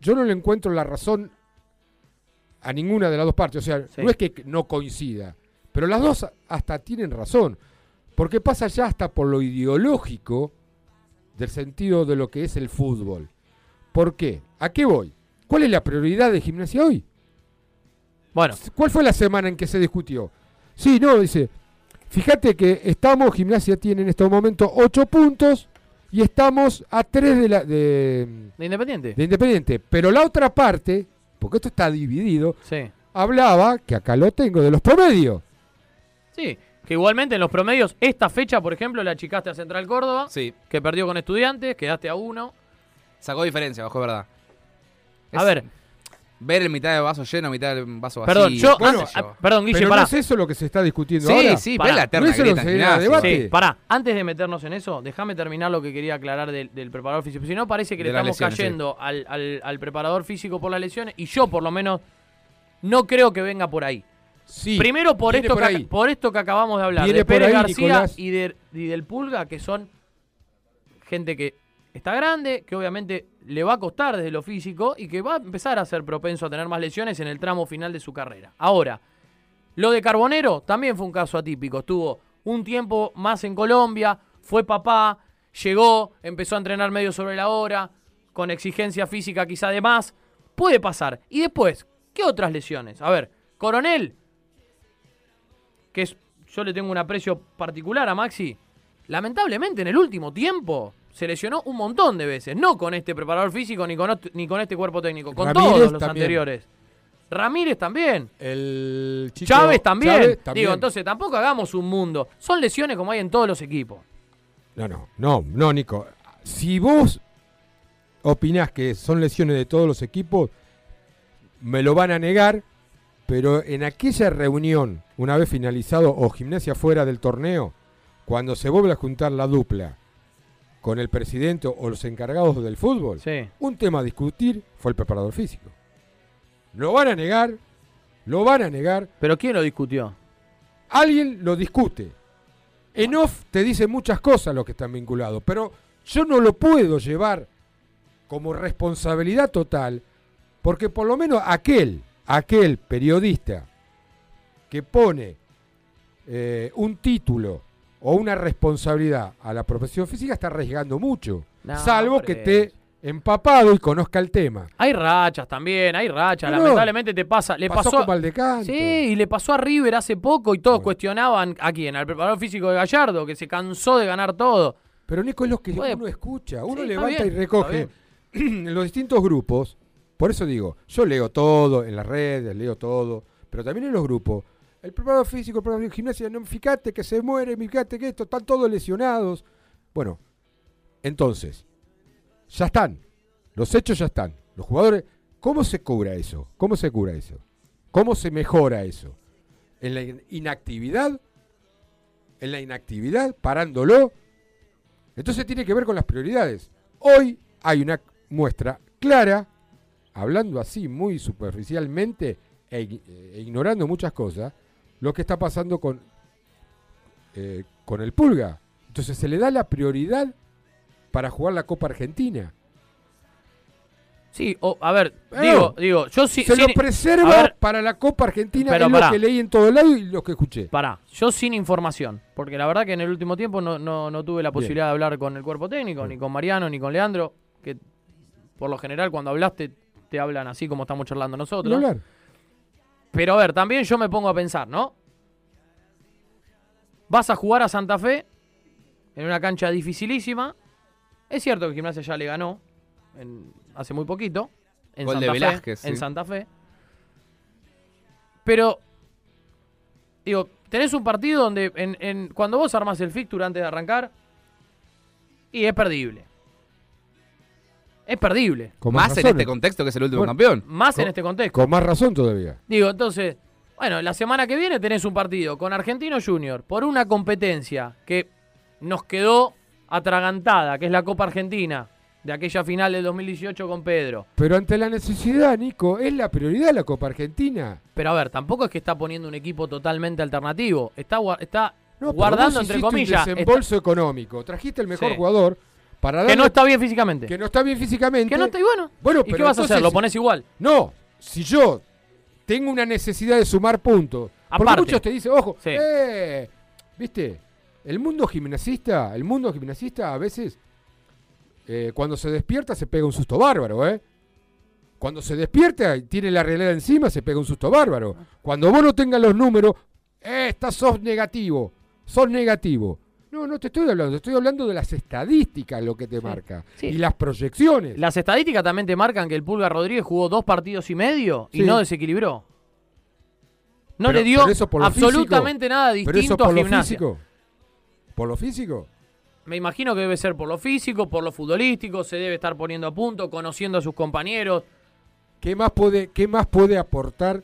yo no le encuentro la razón a ninguna de las dos partes. O sea, Sí. no es que no coincida, pero las dos hasta tienen razón. Porque pasa ya hasta por lo ideológico del sentido de lo que es el fútbol. ¿Por qué? ¿A qué voy? ¿Cuál es la prioridad de gimnasia hoy? Bueno. ¿Cuál fue la semana en que se discutió? Sí, no, dice, fíjate que estamos, gimnasia tiene en estos momentos 8 puntos y estamos a 3 de, la, de, ¿De Independiente? de Independiente. Pero la otra parte, porque esto está dividido, Sí. hablaba, que acá lo tengo, de los promedios. Sí, que igualmente en los promedios, esta fecha, por ejemplo, la achicaste a Central Córdoba, Sí. que perdió con estudiantes, quedaste a uno. Sacó diferencia, bajo verdad. A ver. Ver el mitad del vaso lleno, mitad del vaso vacío. Perdón, yo, antes- yo. ah, perdón, Guille, Pero pará. no es eso lo que se está discutiendo Sí, ahora. sí, es la ¿No eterna es eso lo grieta que en se da gimnasia. debate? Sí, pará, antes de meternos en eso, déjame terminar lo que quería aclarar del, del preparador físico. Si no, parece que le De estamos lesiones, cayendo al, al- al preparador físico por las lesiones y yo, por lo menos, no creo que venga por ahí. Sí, Primero por esto, por que, por esto que acabamos de hablar, Viene de Pérez ahí, García Nicolás. y, de- y del Pulga, que son gente que está grande, que obviamente le va a costar desde lo físico y que va a empezar a ser propenso a tener más lesiones en el tramo final de su carrera. Ahora, lo de Carbonero también fue un caso atípico. Estuvo un tiempo más en Colombia, fue papá, llegó, empezó a entrenar medio sobre la hora, con exigencia física quizá de más. Puede pasar. Y después, ¿qué otras lesiones? A ver, Coronel, que es, yo le tengo un aprecio particular a Maxi, lamentablemente en el último tiempo se lesionó un montón de veces. No con este preparador físico ni con, ni con este cuerpo técnico, con Ramírez todos los también. anteriores. Ramírez también. El chico- Chávez también. Chávez también. Digo, entonces tampoco hagamos un mundo. Son lesiones como hay en todos los equipos. No, no, no, no, Nico. Si vos opinás que son lesiones de todos los equipos, me lo van a negar, pero en aquella reunión, una vez finalizado o gimnasia fuera del torneo, cuando se vuelve a juntar la dupla con el presidente o los encargados del fútbol, Sí. un tema a discutir fue el preparador físico. Lo van a negar, lo van a negar. ¿Pero quién lo discutió? Alguien lo discute. En off te dice muchas cosas los que están vinculados, pero yo no lo puedo llevar como responsabilidad total, porque por lo menos aquel, aquel periodista que pone eh, un título o una responsabilidad a la profesión física está arriesgando mucho, No, salvo que esté empapado y conozca el tema. Hay rachas también, hay rachas. No. Lamentablemente te pasa. Le Pasó pasó, Valdecanto. Sí, y le pasó a River hace poco y todos cuestionaban a quién, al preparador físico de Gallardo, que se cansó de ganar todo. Pero Nico es lo que Puede- uno escucha, uno Sí, levanta bien, y recoge en los distintos grupos. Por eso digo, yo leo todo en las redes, leo todo, pero también en los grupos. El preparador físico, el preparador de gimnasia, no, fíjate que se muere, fíjate que esto, están todos lesionados. Bueno, entonces, ya están, los hechos ya están. Los jugadores, ¿cómo se cura eso? ¿Cómo se cura eso? ¿Cómo se mejora eso? ¿En la in- inactividad? ¿En la inactividad? ¿Parándolo? Entonces tiene que ver con las prioridades. Hoy hay una muestra clara, hablando así muy superficialmente e, e ignorando muchas cosas, lo que está pasando con, eh, con el Pulga. Entonces se le da la prioridad para jugar la Copa Argentina. Sí, o, a ver, Eh, digo, digo, yo sí. se sin- lo preserva ver, para la Copa Argentina, Pero es lo que leí en todo lado y lo que escuché. Pará, yo sin información, porque la verdad que en el último tiempo no, no, no tuve la posibilidad de hablar con el cuerpo técnico, ni con Mariano, ni con Leandro, que por lo general cuando hablaste te hablan así como estamos charlando nosotros. Ni hablar. Pero a ver, también yo me pongo a pensar, ¿no? Vas a jugar a Santa Fe en una cancha dificilísima. Es cierto que Gimnasia ya le ganó, en- hace muy poquito. En Gol de Santa Fe, Velázquez, En. Santa Fe. Pero, digo, tenés un partido donde en, en- cuando vos armás el fixture antes de arrancar, y es perdible. Es perdible. Con Más más en este contexto que es el último Bueno, campeón. Más en este contexto. Con más razón todavía. Digo, entonces, bueno, la semana que viene tenés un partido con Argentino Junior por una competencia que nos quedó atragantada, que es la Copa Argentina, de aquella final del 2018 con Pedro. Pero ante la necesidad, Nico, es la prioridad la Copa Argentina. Pero a ver, tampoco es que está poniendo un equipo totalmente alternativo. Está, está No, pero guardando, entre comillas, Un está- desembolso económico. Trajiste el mejor Sí. jugador para que no está bien físicamente. que no está bien físicamente. Que no está y bueno. Bueno, ¿Y pero qué vas a hacer? ¿Lo pones igual? No, si yo tengo una necesidad de sumar puntos. Porque Aparte. muchos te dicen, ojo, Sí. eh, viste, el mundo gimnasista, el mundo gimnasista a veces, eh, cuando se despierta se pega un susto bárbaro, ¿eh? Cuando se despierta y tiene la realidad encima, se pega un susto bárbaro. Cuando vos no tengas los números, eh, estás, sos negativo, sos negativo. No, no te estoy hablando, estoy hablando de las estadísticas, lo que te marca. sí. Y las proyecciones. Las estadísticas también te marcan que el Pulga Rodríguez jugó dos partidos y medio y Sí. no desequilibró. No Pero- le dio pero eso por lo absolutamente físico. nada Pero eso distinto por a lo gimnasia. físico. ¿Por lo físico? Me imagino que debe ser por lo físico, por lo futbolístico, se debe estar poniendo a punto, conociendo a sus compañeros. ¿Qué más puede, qué más puede aportar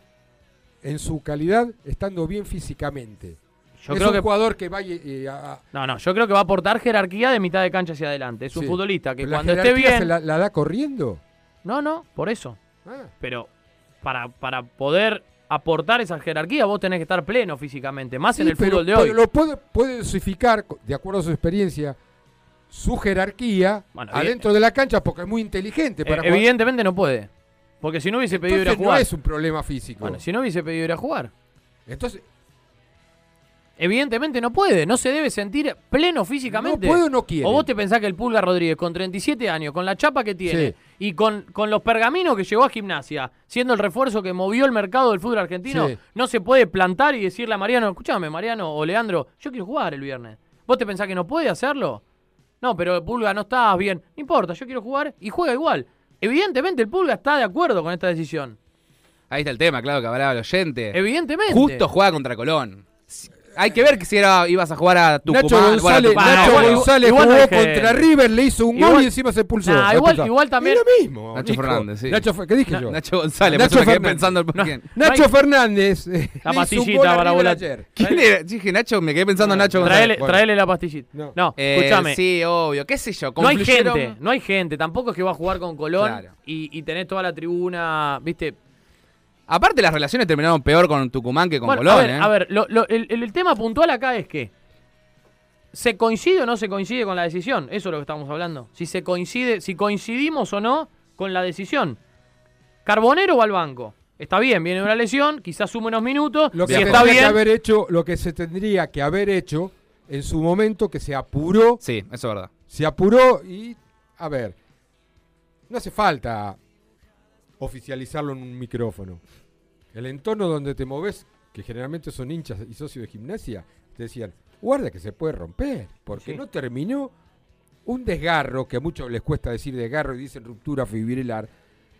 en su calidad estando bien físicamente? Yo es creo un que jugador que eh, a- No, no, yo creo que va a aportar jerarquía de mitad de cancha hacia adelante. Es un Sí. futbolista que Pero cuando esté bien. se la, la da corriendo. No, no, por eso. Ah. Pero para, para poder aportar esa jerarquía, vos tenés que estar pleno físicamente, más en el pero- fútbol de pero hoy. lo puede, puede dosificar, de acuerdo a su experiencia, su jerarquía Bueno, adentro de la cancha porque es muy inteligente para Eh, jugar. evidentemente no puede. Porque si no hubiese pedido ir a jugar. no es un problema físico. Bueno, si no hubiese pedido ir a jugar. Entonces, Evidentemente no puede, no se debe sentir pleno físicamente. No puede o no quiere. O vos te pensás que el Pulga Rodríguez, con 37 años, con la chapa que tiene Sí. y con, con los pergaminos que llegó a gimnasia, siendo el refuerzo que movió el mercado del fútbol argentino, Sí. no se puede plantar y decirle a Mariano, escúchame, Mariano o Leandro, yo quiero jugar el viernes. ¿Vos te pensás que no puede hacerlo? No, pero Pulga no estás bien. No importa, yo quiero jugar y juega igual. Evidentemente el Pulga está de acuerdo con esta decisión. Ahí está el tema, claro, que hablaba el oyente. Evidentemente. Justo juega contra Colón. Hay que ver que si era, ibas a jugar a Tucumán. Nacho a González, Tucumán, Nacho bueno, González igual jugó contra River, le hizo un gol y encima se expulsó. Nah, igual- también- Es lo mismo. Nacho Nico. Fernández, sí. Nacho, ¿Qué dije Na- yo? Nacho González, Nacho Fernández. pensando No. Nacho Fernández. eh, La pastillita para volar. ayer. ¿Quién era? Dije Nacho, me quedé pensando en Nacho González. Traele, la pastillita. No. Eh, escúchame. Sí, obvio. ¿Qué sé yo? No hay gente, no hay gente. Tampoco es que va a jugar con Colón y tenés toda la tribuna, ¿viste? Aparte, las relaciones terminaron peor con Tucumán que con Bueno, Colón, a ver, ¿eh? a ver, lo- lo- el, tema puntual acá es que ¿se coincide o no se coincide con la decisión? Eso es lo que estamos hablando. Si se coincide, si coincidimos o no con la decisión. Carbonero va al banco. Está bien, viene una lesión, quizás sume unos minutos. Lo que si se está tendría que haber hecho, lo que se tendría que haber hecho en su momento que se apuró, Sí, eso es verdad. se apuró y a ver, no hace falta oficializarlo en un micrófono. El entorno donde te moves, que generalmente son hinchas y socios de gimnasia, te decían, guarda que se puede romper, porque Sí. no terminó un desgarro, que a muchos les cuesta decir desgarro y dicen ruptura fibrilar,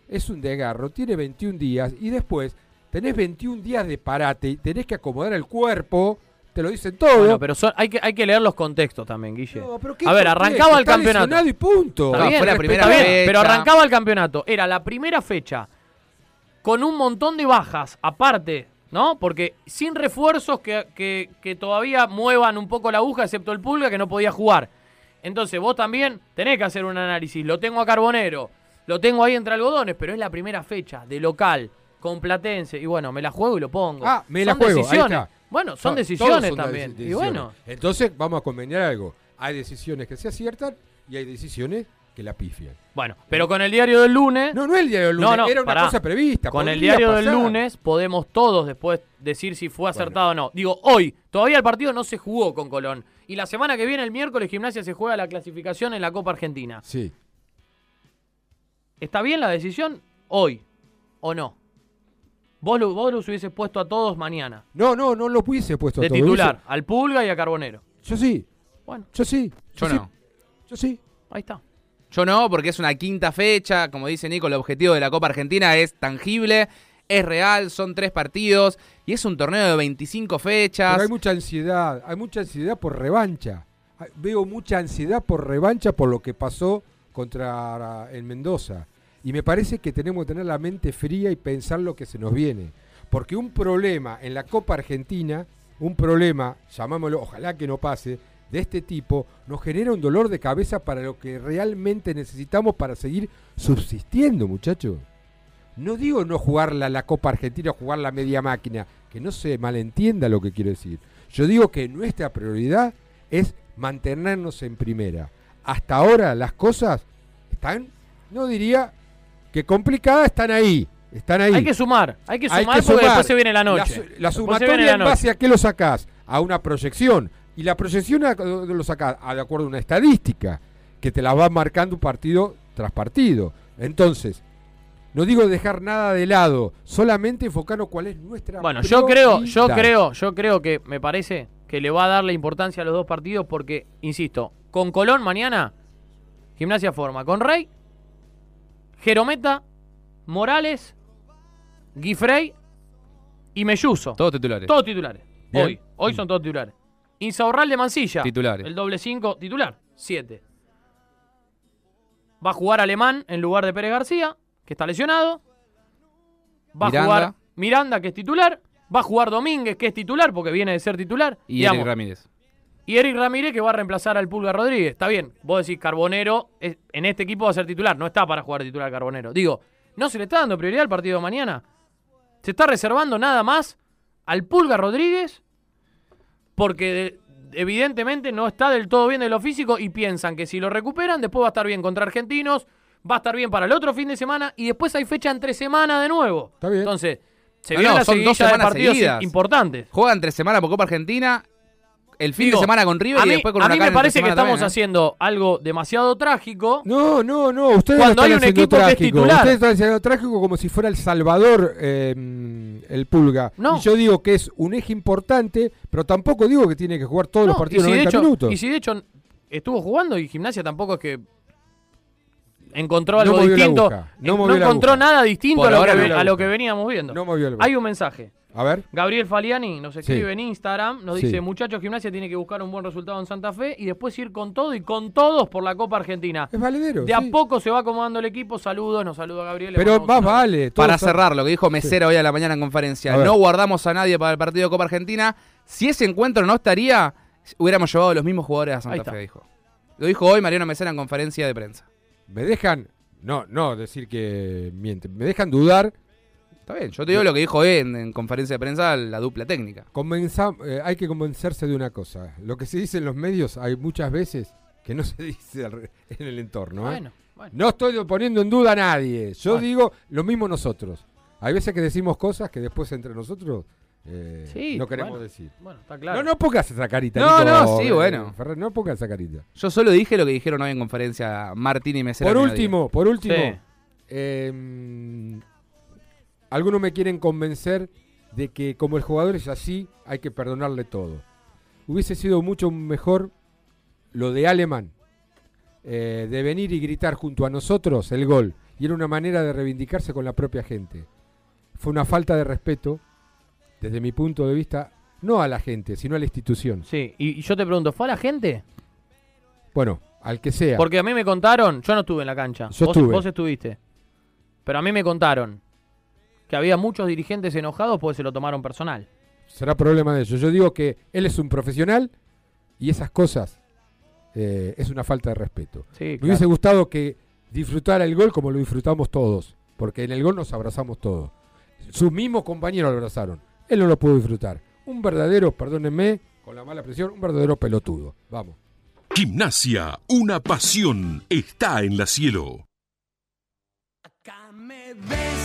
es un desgarro, tiene 21 días y después tenés 21 días de parate y tenés que acomodar el cuerpo, te lo dicen todo. Bueno, pero son- hay, que, hay que leer los contextos también, Guille. No, pero ¿qué a ver, arrancaba el campeonato. y punto. Está No, bien, fue la primera bien, pero arrancaba el campeonato. Era la primera fecha con un montón de bajas, aparte, ¿no? Porque sin refuerzos que, que- que todavía muevan un poco la aguja, excepto el Pulga, que no podía jugar. Entonces vos también tenés que hacer un análisis. Lo tengo a Carbonero, lo tengo ahí entre algodones, pero es la primera fecha de local, con Platense. Y bueno, me la juego y lo pongo. Ah, me la juego, ahí decisiones. está. Bueno, son No, decisiones son también. Y bueno, Entonces vamos a conveniar algo. Hay decisiones que se aciertan y hay decisiones que la pifian. bueno, pero con el diario del lunes. No, no el diario del lunes, No, no, era una pará. cosa prevista. Con el diario del lunes podemos todos después decir si fue acertado o no. Digo, hoy, todavía el partido no se jugó con Colón. Y la semana que viene, el miércoles, Gimnasia se juega la clasificación en la Copa Argentina. Sí. ¿Está bien la decisión hoy o no? Vos, lo- vos los hubieses puesto a todos mañana. No, no, no lo hubiese puesto a De todo. titular, al Pulga y a Carbonero. Yo sí. Bueno, Yo sí. Yo sí. no. Yo sí. ahí está. Yo no, porque es una quinta fecha. Como dice Nico, el objetivo de la Copa Argentina es tangible, es real, son tres partidos y es un torneo de 25 fechas. Pero hay mucha ansiedad, hay mucha ansiedad por revancha. Veo mucha ansiedad por revancha por lo que pasó contra el Mendoza. Y me parece que tenemos que tener la mente fría y pensar lo que se nos viene. Porque un problema en la Copa Argentina, un problema, llamámoslo, ojalá que no pase, de este tipo, nos genera un dolor de cabeza para lo que realmente necesitamos para seguir subsistiendo, muchachos. No digo no jugar la, la Copa Argentina o jugar la media máquina, que no se malentienda lo que quiero decir. Yo digo que nuestra prioridad es mantenernos en primera. Hasta ahora las cosas están, no diría que complicadas, están ahí. Están ahí. Hay que sumar, hay que Hay sumar que porque sumar. después se viene la noche. la sumatoria la en base a qué lo sacás? A una proyección. Y la proyección a- lo sacás a- de acuerdo a una estadística que te la va marcando partido tras partido. Entonces, no digo dejar nada de lado, solamente enfocarnos cuál es nuestra Bueno, yo creo, yo creo, yo creo que me parece que le va a dar la importancia a los dos partidos porque, insisto, con Colón mañana, Gimnasia forma con Rey, Jerometa, Morales, Guifrey y Melluso. Todos titulares. Todos titulares. Bien. Hoy, hoy son todos titulares. Insaurral de Mansilla. Titulares. El doble 5 titular. 7. Va a jugar Alemán en lugar de Pérez García, que está lesionado. Va Miranda. a jugar Miranda, que es titular. Va a jugar Domínguez, que es titular, porque viene de ser titular. Y Eric Ramírez. Y Eric Ramírez que va a reemplazar al Pulga Rodríguez. Está bien, vos decís Carbonero es- en este equipo va a ser titular, no está para jugar titular Carbonero. Digo, ¿no se le está dando prioridad al partido de mañana? ¿Se está reservando nada más al Pulga Rodríguez? Porque de- evidentemente no está del todo bien de lo físico y piensan que si lo recuperan después va a estar bien contra Argentinos, va a estar bien para el otro fin de semana y después hay fecha entre semana de nuevo. Está bien. Entonces, se No, viene no, la son dos de semanas partidos seguidas. importantes. Juegan tres semanas por Copa Argentina, el fin Digo, de semana con River a y mí, después con a mí me parece que estamos haciendo algo demasiado trágico. No, no, no. Ustedes Cuando hay un haciendo equipo que es trágico. titular. Ustedes están haciendo trágico como si fuera el Salvador eh, el Pulga. No. Y yo digo que es un eje importante, pero tampoco digo que tiene que jugar todos los partidos si de 90 hecho, minutos. Y si de hecho estuvo jugando y Gimnasia tampoco es que encontró algo distinto. no Eh, encontró nada distinto a lo, que, a lo veníamos viendo. No movió la Hay un mensaje. A ver. Gabriel Faliani nos escribe Sí. en Instagram, nos Sí. dice, muchachos, Gimnasia tiene que buscar un buen resultado en Santa Fe y después ir con todo y con todos por la Copa Argentina. Es valedero. De a poco se va acomodando el equipo. Saludos, nos saluda Gabriel. Pero más vale. todo Para está- cerrar, lo que dijo Mesera hoy a la mañana en conferencia, no guardamos a nadie para el partido de Copa Argentina. Si ese encuentro no estaría, hubiéramos llevado a los mismos jugadores a Ahí Santa está. Fe, dijo. Lo dijo hoy Mariano Mesera en conferencia de prensa. Me dejan. No, no decir que mienten. Me dejan dudar. Está bien, yo te digo lo que dijo en, en conferencia de prensa la dupla técnica. Convenza- eh, hay que convencerse de una cosa. Lo que se dice en los medios hay muchas veces que no se dice en el entorno. ¿eh? Bueno, bueno. No estoy poniendo en duda a nadie. Yo Bueno. digo lo mismo nosotros. Hay veces que decimos cosas que después entre nosotros eh, Sí, no queremos bueno. decir. Bueno, está claro. No, no pongas esa carita. No, Nico, no, sí, eh, bueno. Ferrer, no pongas esa carita. Yo solo dije lo que dijeron hoy en conferencia Martín y Mesera. Por último, por último, Sí. eh, algunos me quieren convencer de que como el jugador es así, hay que perdonarle todo. Hubiese sido mucho mejor lo de Alemán, eh, de venir y gritar junto a nosotros el gol. Y era una manera de reivindicarse con la propia gente. Fue una falta de respeto, desde mi punto de vista, no a la gente, sino a la institución. Sí, y, y yo te pregunto, ¿fue a la gente? Bueno, al que sea. Porque a mí me contaron, yo no estuve en la cancha. Yo vos, estuve. vos estuviste. Pero a mí me contaron que había muchos dirigentes enojados porque se lo tomaron personal. será problema de ellos. Yo digo que él es un profesional y esas cosas eh, es una falta de respeto. Sí, Me claro. hubiese gustado que disfrutara el gol como lo disfrutamos todos, porque en el gol nos abrazamos todos. Sus mismos compañeros lo abrazaron. Él no lo pudo disfrutar. Un verdadero, perdónenme, con la mala presión, un verdadero pelotudo. Vamos. Gimnasia, una pasión, está en la cielo. Acá me ves,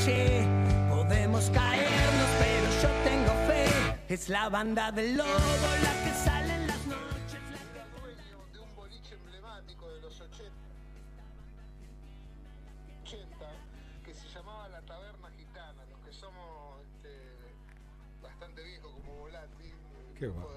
fallé, podemos caernos, pero yo tengo fe. Es la banda del lobo la que sale en las noches. que se llamaba La Taberna Gitana. Los que somos este, bastante Qué va. de riesgo,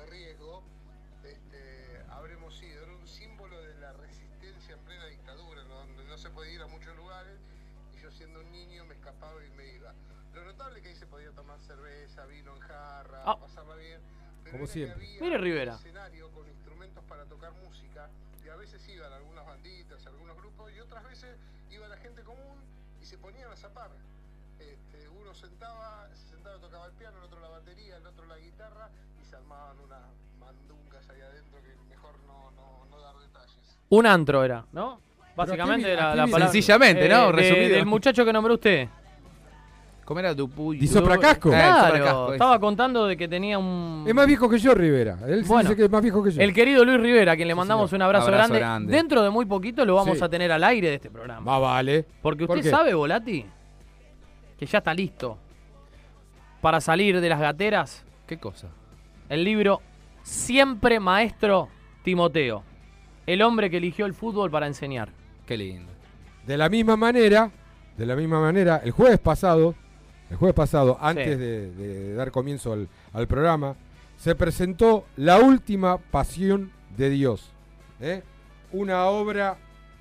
siendo un niño me escapaba y me iba. Lo notable es que ahí se podía tomar cerveza, vino en jarra, Ah. pasarla bien. Pero Como siempre. Mire Rivera. escenario con instrumentos para tocar música, y a veces iban algunas banditas, algunos grupos, y otras veces iba la gente común y se ponían a zapar. Este, uno sentaba, se sentaba, tocaba el piano, el otro la batería, el otro la guitarra, y se armaban unas mandungas ahí adentro que mejor no, no, no dar detalles. Un antro era, ¿no? Básicamente era la palabra. Sencillamente, ¿no? de- Resumido. Del muchacho que nombró usted. ¿Cómo era tu puy? Di sopracasco. Eh, Claro, sopracasco, estaba contando de que tenía un. Es más viejo que yo, Rivera. Él Bueno, dice que es más viejo que yo. El querido Luis Rivera, a quien le mandamos un abrazo, Abrazo grande. grande. Dentro de muy poquito lo vamos Sí. a tener al aire de este programa. Más vale. Porque ¿Por usted sabe, Volati, que ya está listo para salir de las gateras ¿Qué cosa? el libro Siempre Maestro Timoteo. El hombre que eligió el fútbol para enseñar. Qué lindo. De la misma manera, de la misma manera, el jueves pasado, el jueves pasado, antes Sí. de, de dar comienzo al, al programa, se presentó La Última Pasión de Dios. ¿eh? Una obra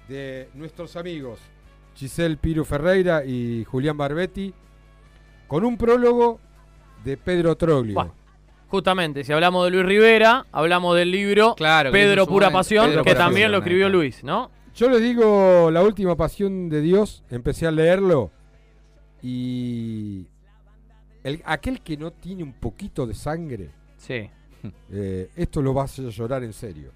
de nuestros amigos Giselle Piru Ferreira y Julián Barbetti, con un prólogo de Pedro Troglio. Justamente, si hablamos de Luis Rivera, hablamos del libro Claro, Pedro Pura. Pasión, Pedro que Pura también Pasión, lo escribió Luis, ¿no? Yo les digo La Última Pasión de Dios, empecé a leerlo y el- aquel que no tiene un poquito de sangre, Sí. eh, esto lo va a hacer llorar en serio.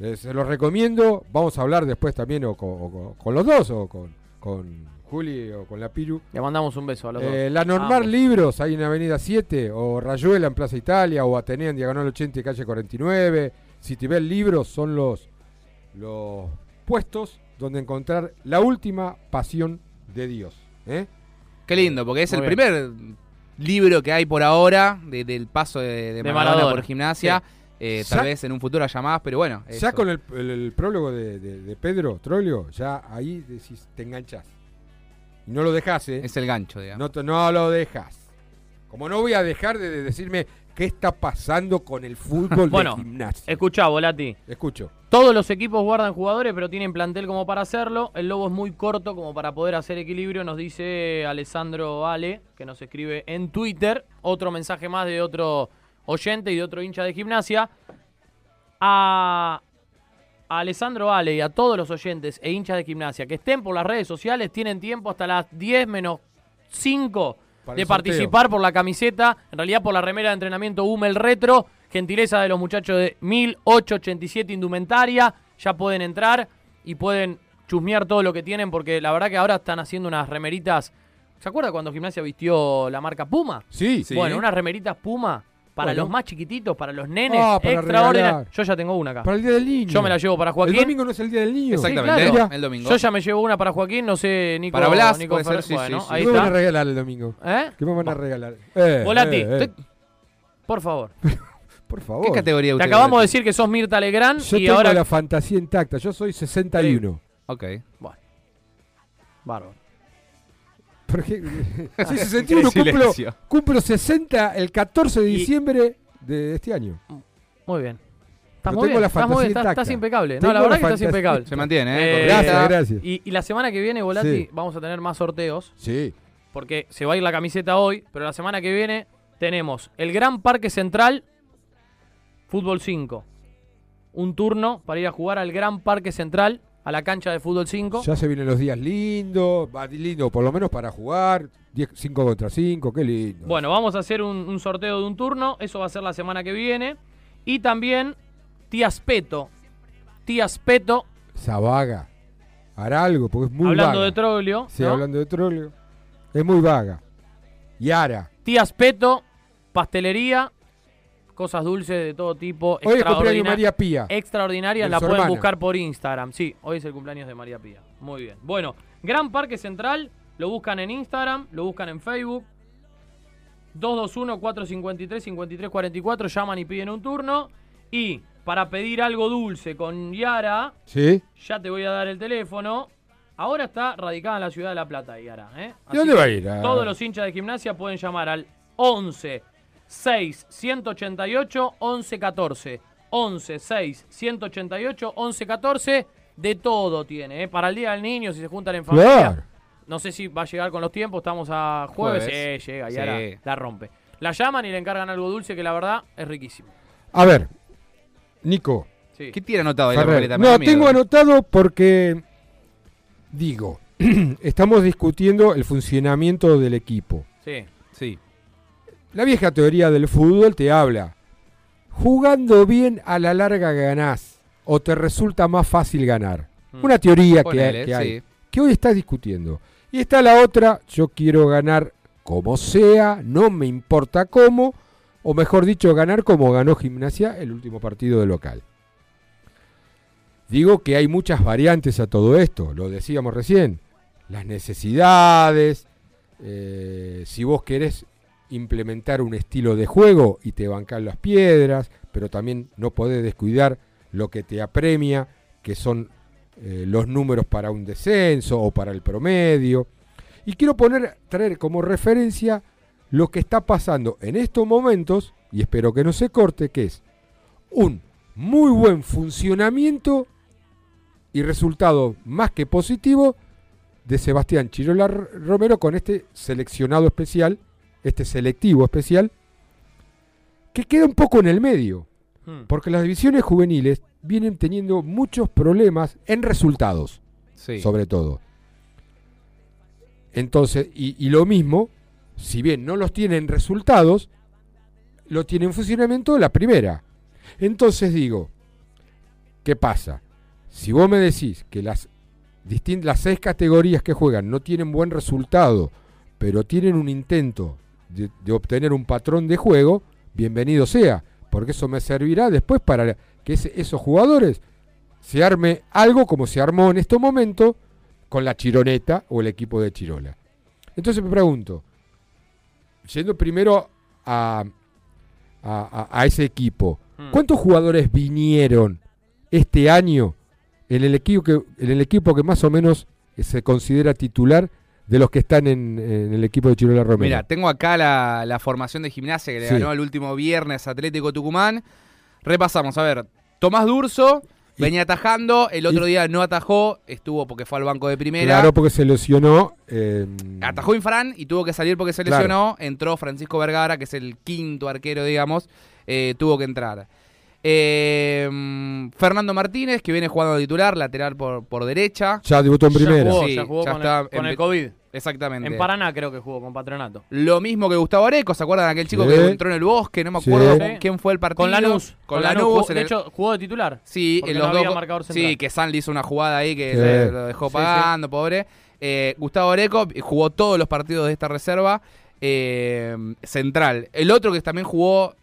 Eh, se lo recomiendo, vamos a hablar después también o con, o con- con los dos o con, con Juli o con la Piru. Le mandamos un beso a los Eh, dos. la Normal. Libros, ahí en Avenida 7, o Rayuela en Plaza Italia, o Atenea en Diagonal 80 y Calle 49. Citibel Libros son los, los puestos donde encontrar la última pasión de Dios. ¿eh? Qué lindo, porque es Muy el bien. primer libro que hay por ahora de- del paso de, de De Maradona, Maradona. por gimnasia. Eh, tal vez en un futuro haya más, pero bueno. Ya eso. con el, el- el prólogo de, de- de Pedro Troglio, ya ahí decís, te enganchás. Y no lo dejás, ¿eh? Es el gancho, digamos. No, no lo dejas. Como no voy a dejar de, de decirme qué está pasando con el fútbol Bueno, de gimnasia. Escuchá, Volati. Escucho. Todos los equipos guardan jugadores, pero tienen plantel como para hacerlo. El lobo es muy corto como para poder hacer equilibrio, nos dice Alessandro Ale, que nos escribe en Twitter. Otro mensaje más de otro oyente y de otro hincha de gimnasia. A, a Alessandro Ale y a todos los oyentes e hinchas de gimnasia que estén por las redes sociales tienen tiempo hasta las 10 menos 5 Para de participar por la camiseta, en realidad por la remera de entrenamiento Hummel Retro, gentileza de los muchachos de 1887 Indumentaria, ya pueden entrar y pueden chusmear todo lo que tienen porque la verdad que ahora están haciendo unas remeritas, ¿se acuerda cuando Gimnasia vistió la marca Puma? Sí, Bueno, unas remeritas Puma para Bueno. los más chiquititos, para los nenes, Ah, para. Yo ya tengo una acá. Para el Día del Niño. Yo me la llevo para Joaquín. El domingo no es el Día del Niño. Sí, Exactamente, claro. el domingo. Yo ya me llevo una para Joaquín, no sé, Nico. Para Blas Nico puede ser, Fer- sí, bueno, sí, sí. ahí ¿Qué me van a regalar el domingo? ¿Eh? ¿Qué me van a regalar? Eh, Volati, eh, eh. te- por favor. Por favor. ¿Qué categoría Te usted? acabamos de decir que sos Mirta Legrand Yo y tengo ahora. la fantasía intacta. Yo soy 61. Ok. Bueno. Bárbaro. Porque, soy 61, Qué cumplo, cumplo 60 el 14 de Y- diciembre de este año. Muy bien. Estás muy tengo bien, la estás, muy bien, estás- impecable. Tengo No, la la verdad que estás impecable. Se mantiene, ¿eh? Eh. Gracias, gracias. Y, y la semana que viene, Volati, Sí. vamos a tener más sorteos. Sí. Porque se va a ir la camiseta hoy, pero la semana que viene tenemos el Gran Parque Central Fútbol 5. Un turno para ir a jugar al Gran Parque Central, a la cancha de Fútbol 5. Ya se vienen los días lindos. Lindo, por lo menos para jugar. 5 contra 5, qué lindo. Bueno, vamos a hacer un, un sorteo de un turno. Eso va a ser la semana que viene. Y también Tías Peto. Tías Peto, Esa vaga. Hará algo, porque es muy hablando vaga. de Troglio. Sí, ¿no? hablando de troleo. Es muy vaga. Y Ara. Tías Peto, pastelería, cosas dulces de todo tipo. Hoy es cumpleaños María Pía. Extraordinarias, la pueden buscar por Instagram. Sí, hoy es el cumpleaños de María Pía. Muy bien. Bueno, Gran Parque Central, lo buscan en Instagram, lo buscan en Facebook. 221-453-5344, llaman y piden un turno. Y para pedir algo dulce con Yara, ¿Sí? ya te voy a dar el teléfono. Ahora está radicada en la ciudad de La Plata, Yara. ¿eh? ¿Y dónde va a ir? Ah. Todos los hinchas de gimnasia pueden llamar al 11 6 188 11 14. 11 6 188 11 14. De todo tiene, ¿eh? Para el Día del Niño, si se juntan en familia. Claro. No sé si va a llegar con los tiempos, estamos a jueves. Jueves. Sí, llega, y Sí. ahora la rompe. La llaman y le encargan algo dulce que la verdad es riquísimo. A ver, Nico. Sí. ¿Qué tiene anotado ahí la Ferrer. No, tengo anotado porque, digo, estamos discutiendo el funcionamiento del equipo. Sí. La vieja teoría del fútbol te habla. Jugando bien a la larga ganás o te resulta más fácil ganar. Mm. Una teoría que, Ponele, hay, que hay, sí. que hoy estás discutiendo. Y está la otra, yo quiero ganar como sea, no me importa cómo, o mejor dicho, ganar como ganó Gimnasia el último partido de local. Digo que hay muchas variantes a todo esto, lo decíamos recién. Las necesidades, eh, si vos querés implementar un estilo de juego y te bancan las piedras, pero también no podés descuidar lo que te apremia, que son eh, los números para un descenso o para el promedio. Y quiero poner, traer como referencia lo que está pasando en estos momentos, y espero que no se corte, que es un muy buen funcionamiento y resultado más que positivo de Sebastián Chirola Romero con este seleccionado especial, este selectivo especial, que queda un poco en el medio, Hmm. porque las divisiones juveniles vienen teniendo muchos problemas en resultados, Sí. sobre todo. Entonces, y, y lo mismo, si bien no los tienen resultados, lo tiene en funcionamiento la primera. Entonces digo, ¿qué pasa? Si vos me decís que las, las seis categorías que juegan no tienen buen resultado, pero tienen un intento de, de obtener un patrón de juego, bienvenido sea, porque eso me servirá después para que ese- esos jugadores se arme algo como se armó en este momento con la Chironeta o el equipo de Chirola. Entonces me pregunto, yendo primero a, a- a- ese equipo, Hmm. ¿cuántos jugadores vinieron este año en el equipo que, en el equipo que más o menos se considera titular de los que están en, en el equipo de Chirola Romero? Mira, tengo acá la, la formación de gimnasia que le Sí. ganó el último viernes Atlético Tucumán. Repasamos, a ver, Tomás Durso venía atajando, el otro día no atajó, estuvo porque fue al banco de primera. Claro, porque se lesionó. eh, Atajó Infran y tuvo que salir porque se Claro. lesionó. Entró Francisco Vergara, que es el quinto arquero, digamos. eh, tuvo que entrar. Eh, mm, Fernando Martínez, que viene jugando de titular, lateral por, por derecha. Ya debutó en Ya primera. jugó, Sí, ya jugó ya con, está el, con en- el COVID. Exactamente. En Paraná creo que jugó con Patronato. Lo mismo que Gustavo Areco, ¿se acuerdan? Aquel chico Sí. que entró en el bosque, no me Sí. acuerdo Sí. con quién fue el partido. Con Lanús. Con Lanús. jugó- en de el- hecho, jugó de titular. Sí, en los dos. marcador central. Sí, que San le hizo una jugada ahí que Sí. se lo dejó Sí, pagando, pobre. Eh, Gustavo Areco jugó todos los partidos de esta reserva eh, central. El otro que también jugó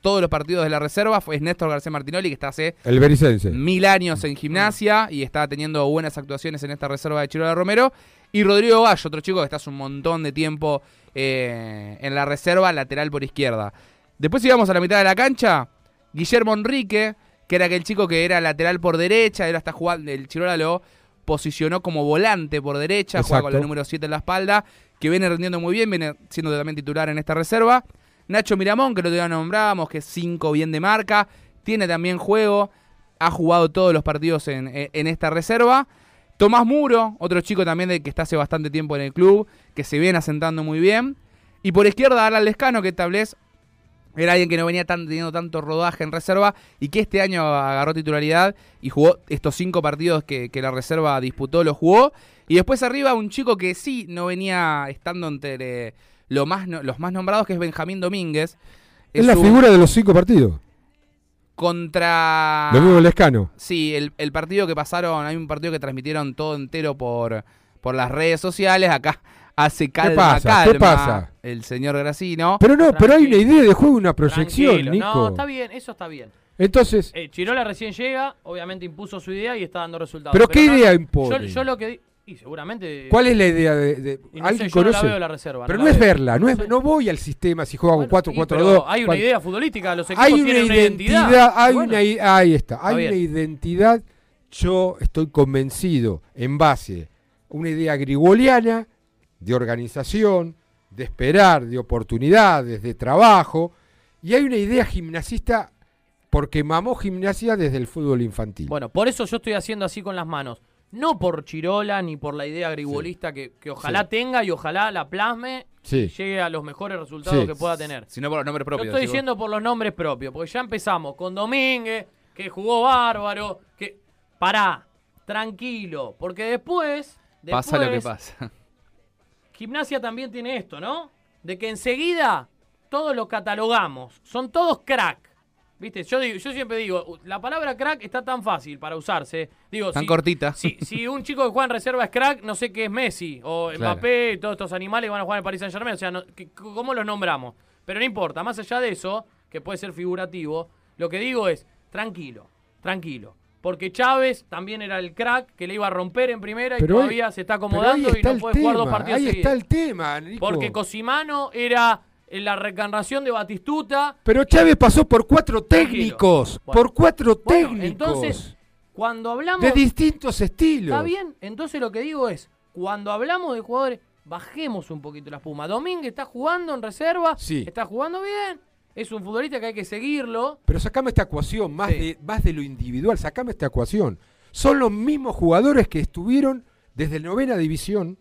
todos los partidos de la reserva fue Néstor García Martinoli, que está hace El Bericense. mil años en gimnasia y está teniendo buenas actuaciones en esta reserva de Chirola Romero. Y Rodrigo Gallo, otro chico que está hace un montón de tiempo eh, en la reserva, lateral por izquierda. Después íbamos a la mitad de la cancha, Guillermo Enrique, que era aquel chico que era lateral por derecha, ahora está jugando, el Chirola lo posicionó como volante por derecha, juega con Exacto. número 7 en la espalda, que viene rendiendo muy bien, viene siendo también titular en esta reserva. Nacho Miramón, que lo ya nombramos, que es 5 bien de marca, tiene también juego, ha jugado todos los partidos en, esta reserva. Tomás Muro, otro chico también de, que está hace bastante tiempo en el club, que se viene asentando muy bien. Y por izquierda, Alan Lescano, que tal vez era alguien que no venía teniendo tanto rodaje en reserva y que este año agarró titularidad y jugó estos cinco partidos que, que la reserva disputó, los jugó. Y después arriba un chico que sí no venía estando entre lo más, no- los más nombrados, que es Benjamín Domínguez. Es la un- figura de los cinco partidos. Contra... Lo mismo Lescano. Sí, el, el partido que pasaron, hay un partido que transmitieron todo entero por, por las redes sociales. Acá hace calma, pasa? ¿Qué calma pasa? el señor Gracino. Pero no, pero hay una idea de juego, una proyección, Tranquilo. Nico. No, está bien, eso está bien. Entonces, Eh, Chirola recién llega, obviamente impuso su idea y está dando resultados. ¿Pero qué no- idea impone? Yo, yo lo que di- y seguramente ¿cuál es la idea de, de- Y no alguien sé, yo no la conoce? veo la reserva, pero no la es veo. verla, no es no voy al sistema si juega con 4 y, 4 pero 2. hay una idea futbolística, los equipos Hay una tienen una identidad, identidad. hay Bueno, una ahí está, hay una identidad. Yo estoy convencido en base a una idea grigoliana de organización, de esperar, de oportunidades, de trabajo, Y hay una idea gimnasista porque mamó gimnasia desde el fútbol infantil. Bueno, por eso yo estoy haciendo así con las manos. No por Chirola ni por la idea agribolista que, que ojalá Sí. tenga y ojalá la plasme Sí. y llegue a los mejores resultados Sí. que pueda tener. Sino por los nombres propios. estoy decís vos. diciendo por los nombres propios, porque ya empezamos con Domínguez, que jugó bárbaro, que... Pará, tranquilo, porque después... Pasa lo que después, pasa. Gimnasia también tiene esto, ¿no? De que enseguida todos lo catalogamos. Son todos crack. ¿Viste? Yo, digo, yo siempre digo, la palabra crack está tan fácil para usarse. Digo, Tan si, cortita. Si, si un chico que juega en reserva es crack, no sé qué es Messi o Claro. Mbappé y todos estos animales van a jugar en Paris Saint Germain. O sea, no- que- ¿cómo los nombramos? Pero no importa, más allá de eso, que puede ser figurativo, lo que digo es, tranquilo, tranquilo. Porque Chávez también era el crack que le iba a romper en primera y Pero todavía se está acomodando y no puede jugar dos tema, partidos Ahí seguidos. está el tema, Nico. Porque Cosimano era en la reencarnación de Batistuta. Pero Chávez pasó por cuatro técnicos. Bueno. Por cuatro Bueno, técnicos. entonces, cuando hablamos. de distintos estilos. Está bien, entonces lo que digo es, cuando hablamos de jugadores, bajemos un poquito la espuma. Domínguez está jugando en reserva, Sí. está jugando bien, es un futbolista que hay que seguirlo. Pero sacame esta ecuación, más, de, más de lo individual, sacame esta ecuación. Son los mismos jugadores que estuvieron desde la novena división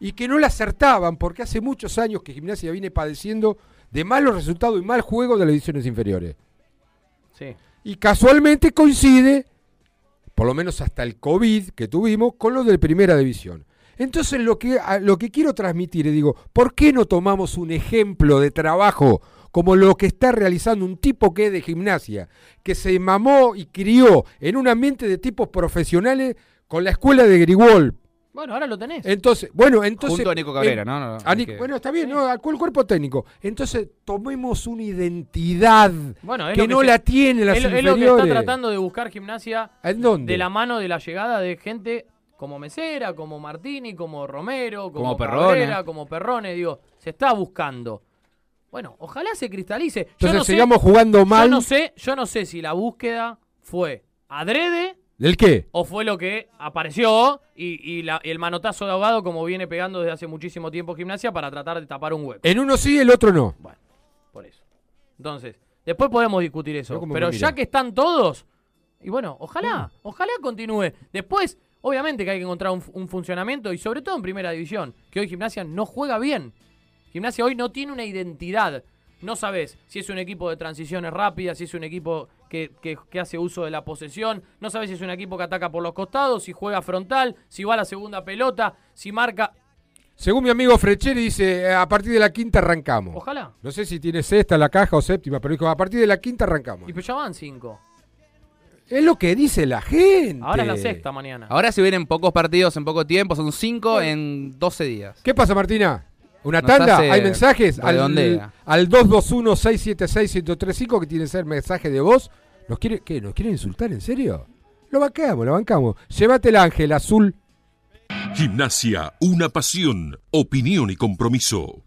y que no la acertaban porque hace muchos años que Gimnasia viene padeciendo de malos resultados y mal juego de las divisiones inferiores. Sí. Y casualmente coincide, por lo menos hasta el COVID que tuvimos, con lo de primera división. Entonces lo que, lo que quiero transmitir es, digo, ¿por qué no tomamos un ejemplo de trabajo como lo que está realizando un tipo que es de gimnasia, que se mamó y crió en un ambiente de tipos profesionales con la escuela de Grigol? Bueno, ahora lo tenés. Entonces, bueno, entonces... Junto a Nico Cabrera, ¿no? No, a que- Bueno, está bien, ¿no? Al cuerpo técnico. Entonces, tomemos una identidad Bueno, es que, no se- la tiene las es, lo- es lo que está tratando de buscar gimnasia ¿En dónde? de la mano de la llegada de gente como Mesera, como Martini, como Romero, como, Como Perrone. Como Perrone, digo, se está buscando. Bueno, ojalá se cristalice. Yo Entonces sé- sigamos jugando mal. Yo no sé, yo no sé si la búsqueda fue adrede ¿Del qué? o fue lo que apareció y, y la- y el manotazo de ahogado como viene pegando desde hace muchísimo tiempo gimnasia para tratar de tapar un hueco. En uno sí, el otro no. Por eso. Entonces, después podemos discutir eso. Pero ya que están todos, y bueno, ojalá, ojalá continúe. Después, obviamente que hay que encontrar un, un funcionamiento y sobre todo en primera división, que hoy Gimnasia no juega bien. Gimnasia hoy no tiene una identidad. No sabes si es un equipo de transiciones rápidas, si es un equipo que, que- que hace uso de la posesión, no sabes si es un equipo que ataca por los costados, si juega frontal, si va a la segunda pelota, si marca. Según mi amigo Frecheri dice, a partir de la quinta arrancamos. Ojalá. No sé si tiene sexta la caja o séptima, pero dijo, a partir de la quinta arrancamos. Y pues ya van cinco. Es lo que dice la gente. Ahora es la sexta mañana. Ahora si vienen pocos partidos en poco tiempo, son cinco en 12 días. ¿Qué pasa, Martina? ¿Una Nos tanda? ¿Hay mensajes? Al, al 221-676-1035 que tiene que ser mensaje de voz. ¿Nos quiere, qué, ¿Nos quieren insultar? ¿En serio? Lo bancamos, lo bancamos. Llévate el ángel azul. Gimnasia, una pasión, opinión y compromiso.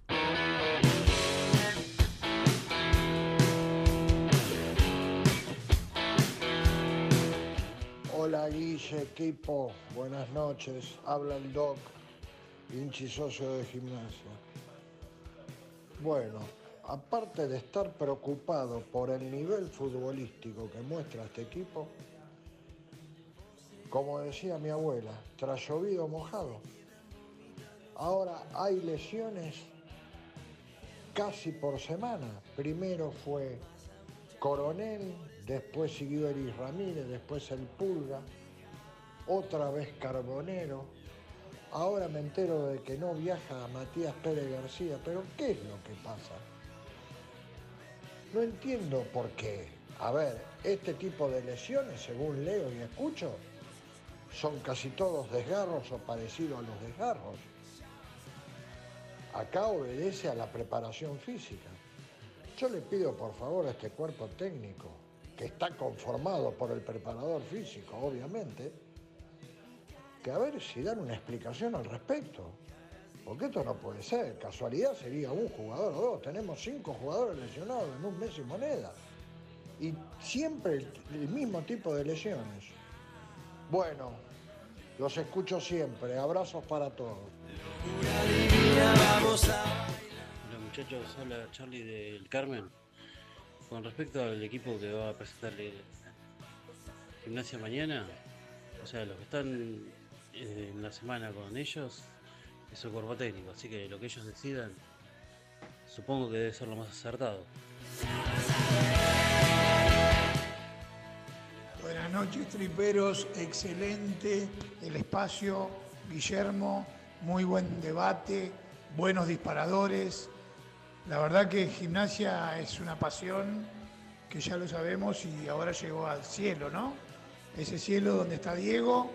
Hola Guille, equipo, buenas noches. Habla el Doc, hinchi socio de gimnasia. Bueno, aparte de estar preocupado por el nivel futbolístico que muestra este equipo, como decía mi abuela, tras llovido mojado. Ahora hay lesiones casi por semana. Primero fue Coronel, después siguió Eris Ramírez, después el Pulga, otra vez Carbonero. Ahora me entero de que no viaja Matías Pérez García, pero ¿qué es lo que pasa? No entiendo por qué. A ver, este tipo de lesiones, según leo y escucho, son casi todos desgarros o parecidos a los desgarros. Acá obedece a la preparación física. Yo le pido por favor a este cuerpo técnico, que está conformado por el preparador físico, obviamente, que a ver si dan una explicación al respecto. Porque esto no puede ser. Casualidad sería un jugador o dos. Tenemos cinco jugadores lesionados en un mes y moneda. Y siempre el, mismo tipo de lesiones. Bueno, los escucho siempre. Abrazos para todos. Hola muchachos, habla Charlie del Carmen. con respecto al equipo que va a presentar Gimnasia mañana, o sea, los que están en la semana con ellos es su cuerpo técnico, así que lo que ellos decidan, supongo que debe ser lo más acertado. Buenas noches, triperos. Excelente el espacio. Guillermo, muy buen debate, buenos disparadores. La verdad que gimnasia es una pasión que ya lo sabemos y ahora llegó al cielo, ¿no? Ese cielo donde está Diego,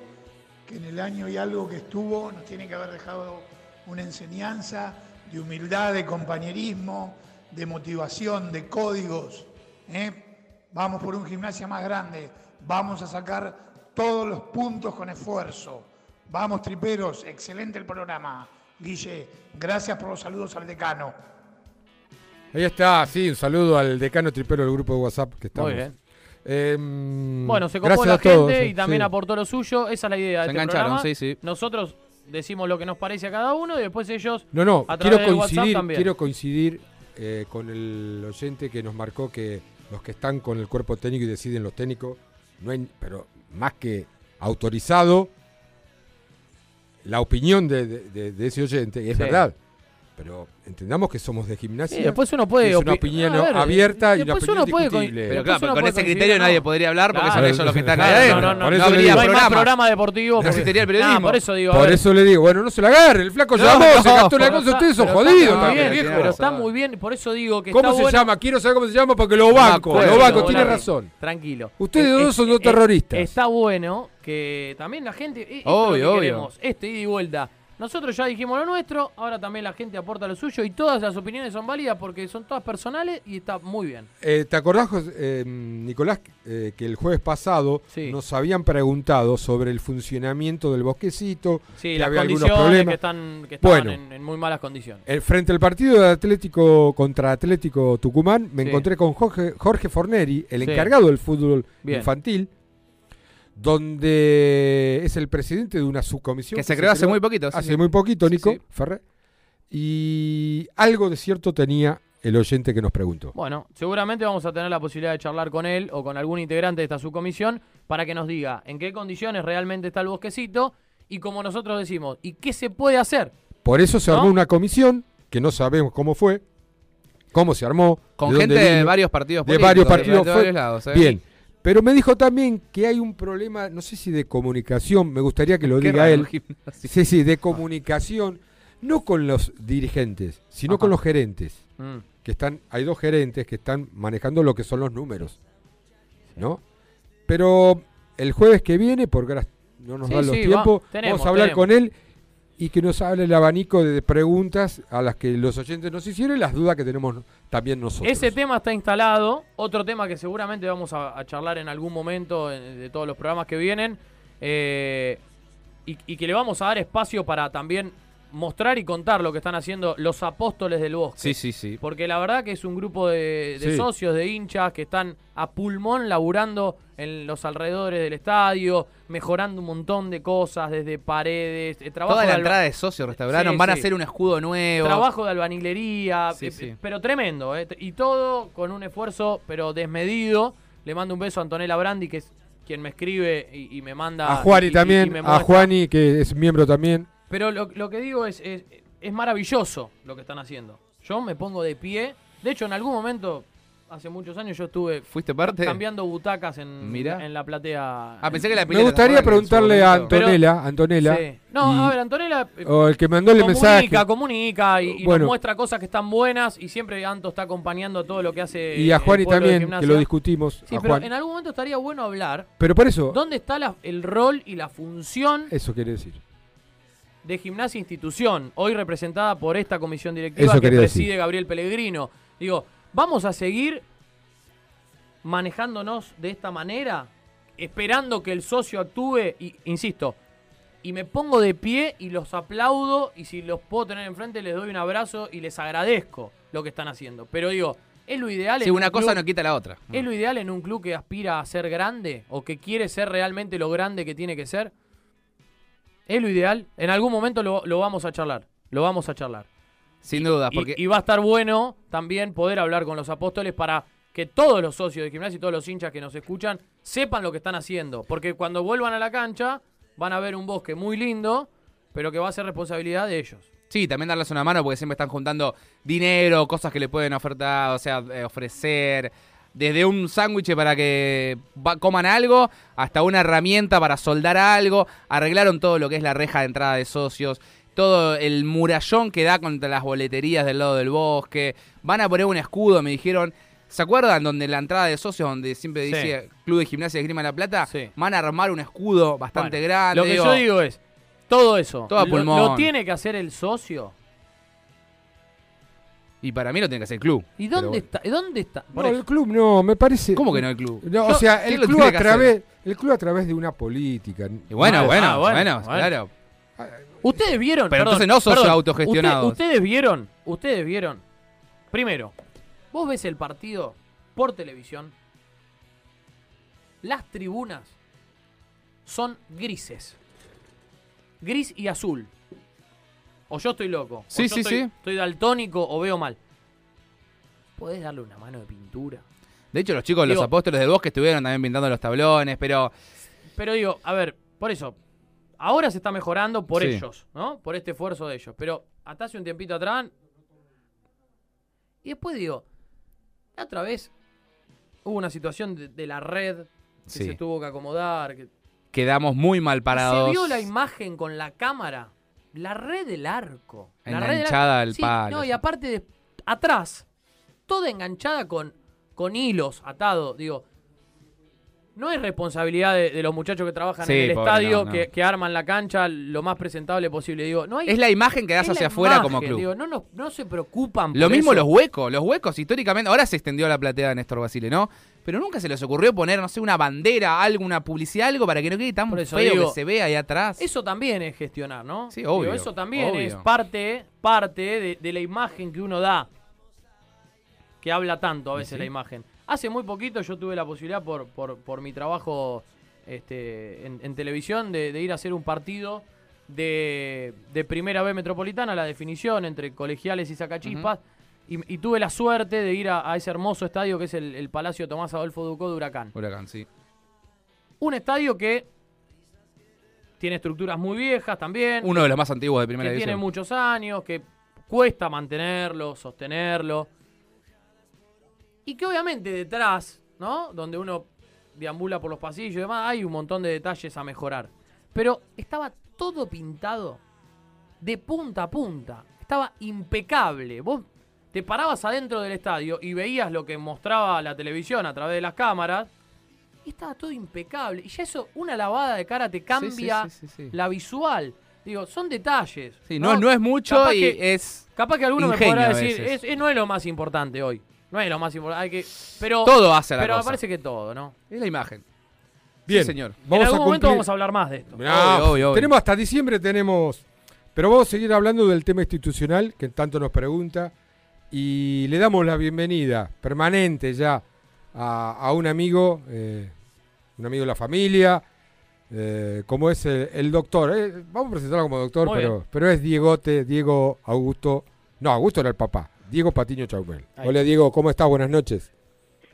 que en el año y algo que estuvo nos tiene que haber dejado una enseñanza de humildad, de compañerismo, de motivación, de códigos. ¿eh? Vamos por un gimnasia más grande, vamos a sacar todos los puntos con esfuerzo. Vamos, triperos, excelente el programa. Guille, gracias por los saludos al decano. Ahí está, sí, un saludo al decano tripero del grupo de WhatsApp que estamos. Muy bien. Em, Bueno, se copó la todos, gente y también sí. aportó lo suyo. Esa es la idea de Se este engancharon, programa. sí, sí. Nosotros decimos lo que nos parece a cada uno y después ellos No, no, a quiero coincidir, quiero coincidir eh, con el oyente que nos marcó que los que están con el cuerpo técnico y deciden los técnicos, no hay, pero más que autorizado, la opinión de, de- de- de ese oyente es Sí. verdad. Pero entendamos que somos de gimnasia. Sí, después uno puede Es una opi- opinión ver, abierta y una opinión uno puede co- discutible. Pero claro, pero con ese criterio no. nadie podría hablar porque son ellos los que están Claro, ahí adentro. no, no, No, no, habría no hay más programa. deportivo. No existiría el periodismo. por eso digo. Por eso le digo, bueno, no se la agarre, el flaco No, llamó, no, se gastó una pero cosa, ustedes son jodidos también, viejo. Pero está muy bien, por eso digo que ¿Cómo se llama? Quiero saber cómo se llama porque lo banco, lo banco, tiene razón. Tranquilo. Ustedes Es- dos son es- terroristas. Está bueno que también la gente. eh, Obvio, lo obvio. Este ida y vuelta. Nosotros ya dijimos lo nuestro, ahora también la gente aporta lo suyo y todas las opiniones son válidas porque son todas personales y está muy bien. Eh, ¿Te acordás, eh, Nicolás, eh, que el jueves pasado Sí. nos habían preguntado sobre el funcionamiento del bosquecito? Sí, que las había algunos condiciones problemas? que están, que estaban bueno, en, en muy malas condiciones. eh, frente al partido de Atlético contra Atlético Tucumán, me Sí. encontré con Jorge, Jorge Forneri, el Sí. encargado del fútbol Bien. infantil, donde es el presidente de una subcomisión. Que se creó hace muy poquito, sí, hace sí. muy poquito, Nico sí. Ferrer. Y algo de cierto tenía el oyente que nos preguntó. Bueno, seguramente vamos a tener la posibilidad de charlar con él o con algún integrante de esta subcomisión para que nos diga en qué condiciones realmente está el bosquecito y como nosotros decimos, y qué se puede hacer. Por eso se ¿No? armó una comisión, que no sabemos cómo fue, cómo se armó. Con de gente de varios partidos De políticos, varios de- partidos. de varios lados, ¿eh? Bien. Pero me dijo también que hay un problema, no sé si de comunicación, me gustaría que lo Qué diga él. Sí, sí, de comunicación, no con los dirigentes, sino Ajá. con los gerentes. Mm. Que están, hay dos gerentes que están manejando lo que son los números. ¿No? Pero el jueves que viene, porque ahora no nos Sí, dan los sí, va- tiempos, tenemos, vamos a hablar tenemos. con él y que nos hable el abanico de preguntas a las que los oyentes nos hicieron y las dudas que tenemos también nosotros. Ese tema está instalado. Otro tema que seguramente vamos a, charlar en algún momento eh, de todos los programas que vienen. eh, y que le vamos a dar espacio para también mostrar y contar lo que están haciendo los apóstoles del bosque. Sí, sí, sí. Porque la verdad que es un grupo de, de Sí. socios, de hinchas que están a pulmón laburando en los alrededores del estadio, mejorando un montón de cosas, desde paredes, eh, trabajo Toda la de entrada de socios restauraron, Sí, van a hacer un escudo nuevo. Trabajo de albañilería, Sí, eh, sí. pero tremendo, eh, y todo con un esfuerzo, pero desmedido. Le mando un beso a Antonella Brandi, que es quien me escribe y, y me manda. a Juani y- y- y también, me a. Juani que es miembro también. Pero lo, lo que digo es, es, es maravilloso lo que están haciendo. Yo me pongo de pie. De hecho, en algún momento, hace muchos años, yo estuve ¿Fuiste parte? cambiando butacas en, Mirá. en la platea. Ah, pensé que la Me gustaría ¿te acordás que en su preguntarle a Antonella, Antonella Sí. No, y- a ver, Antonella. eh, o el que mandó el comunica, mensaje. comunica y, y Bueno. nos muestra cosas que están buenas y siempre Anto está acompañando todo lo que hace. y a el Juani pueblo de también, que Gimnasia. lo discutimos. Sí, a pero Juan. en algún momento estaría bueno hablar. Pero por eso, ¿Dónde está la- el rol y la función eso quiere decir. De Gimnasia Institución, hoy representada por esta comisión directiva Eso que preside decir. Gabriel Pellegrino? Digo, ¿vamos a seguir manejándonos de esta manera? Esperando que el socio actúe, y insisto, y me pongo de pie y los aplaudo, y si los puedo tener enfrente les doy un abrazo y les agradezco lo que están haciendo. Pero digo, ¿es lo ideal? Sí, en una un cosa club- no quita la otra. ¿Es lo ideal en un club que aspira a ser grande o que quiere ser realmente lo grande que tiene que ser? ¿Es lo ideal? En algún momento lo, lo vamos a charlar. Lo vamos a charlar. Sin duda, Y- porque Y, va a estar bueno también poder hablar con los apóstoles para que todos los socios de gimnasia y todos los hinchas que nos escuchan sepan lo que están haciendo. Porque cuando vuelvan a la cancha van a ver un bosque muy lindo, pero que va a ser responsabilidad de ellos. Sí, también darles una mano porque siempre están juntando dinero, cosas que le pueden ofertar, o sea, eh, ofrecer. Desde un sándwich para que coman algo, hasta una herramienta para soldar algo. Arreglaron todo lo que es la reja de entrada de socios, todo el murallón que da contra las boleterías del lado del bosque. Van a poner un escudo, me dijeron. ¿Se acuerdan donde la entrada de socios, donde siempre Sí. dice Club de Gimnasia de Grima La Plata? Van a armar un escudo bastante Bueno, grande. Lo que yo digo es, todo eso, Todo a lo- pulmón. lo tiene que hacer el socio. Y para mí lo tiene que hacer el club. ¿Y dónde bueno. está? ¿Y ¿Dónde está? No, eso. el club no, me parece. ¿Cómo que no el club? No, o sea, ¿quién el club, a través, el club a través de una política. Y bueno, Ah, bueno, ah, bueno, claro. Ustedes vieron. Pero perdón, entonces no perdón, autogestionados. usted- ustedes vieron. Ustedes vieron. Primero, vos ves el partido por televisión. Las tribunas son grises. Gris y azul. O yo estoy loco. o Sí, yo sí, estoy, sí. Estoy daltónico o veo mal. ¿Podés darle una mano de pintura? De hecho, los chicos de los apóstoles del bosque estuvieron también pintando los tablones, pero Pero digo, a ver, por eso, ahora se está mejorando por Sí. ellos, ¿no? Por este esfuerzo de ellos. Pero hasta hace un tiempito atrás. Y después digo, la otra vez hubo una situación de, de la red que Sí. se tuvo que acomodar. Que, quedamos muy mal parados. Se vio la imagen con la cámara. La red del arco. La red del Enganchada arco. al Sí, palo, No, y aparte de atrás, toda enganchada con, con hilos atados. Digo, no es responsabilidad de, de los muchachos que trabajan Sí, en el pobre, estadio, no, no. Que, que arman la cancha lo más presentable posible. Digo, no hay, Es la imagen que das hacia afuera como club. digo, no, no, no se preocupan Lo por mismo eso. los huecos, los huecos históricamente, ahora se extendió la platea de Néstor Basile, ¿no? Pero nunca se les ocurrió poner, no sé, una bandera, algo, una publicidad, algo para que no quede tan Por eso feo digo, que se ve ahí atrás. Eso también es gestionar, ¿no? Sí, obvio, Digo, eso también obvio. es parte, parte de, de la imagen que uno da. Que habla tanto a veces sí. la imagen. Hace muy poquito yo tuve la posibilidad por, por, por mi trabajo este, en, en televisión de, de ir a hacer un partido de, de Primera B Metropolitana, la definición entre colegiales y sacachispas. y, y tuve la suerte de ir a, a ese hermoso estadio que es el, el Palacio Tomás Adolfo Ducó de Huracán. Huracán, sí. Un estadio que tiene estructuras muy viejas también. Uno de los más antiguos de primera que tiene división. muchos años, que cuesta mantenerlo, sostenerlo. Y que obviamente detrás, ¿no? Donde uno deambula por los pasillos y demás, hay un montón de detalles a mejorar. Pero estaba todo pintado de punta a punta. Estaba impecable. Vos te parabas adentro del estadio y veías lo que mostraba la televisión a través de las cámaras. Y estaba todo impecable. Y ya eso, una lavada de cara te cambia sí, sí, sí. la visual. Digo, son detalles. Sí, no, no es mucho Capaz y que- es Capaz que alguno me podrá a decir, es- no es lo más importante hoy. No es lo más importante. Hay que, pero, Todo hace a la Pero me cosa. parece que todo, ¿no? Es la imagen. Bien, Sí, señor. en Vamos algún a momento vamos a hablar más de esto. Ah, Obvio, obvio, obvio. Tenemos hasta diciembre, tenemos. Pero vamos a seguir hablando del tema institucional que tanto nos pregunta. Y le damos la bienvenida permanente ya a, a un amigo, eh, un amigo de la familia, eh, como es el, el doctor. eh, vamos a presentarlo como doctor, Muy pero, bien. pero es Diegote, Diego Augusto. No, Augusto era el papá. Diego Patiño Chaumel. Ahí Hola Diego, ¿cómo estás? Buenas noches.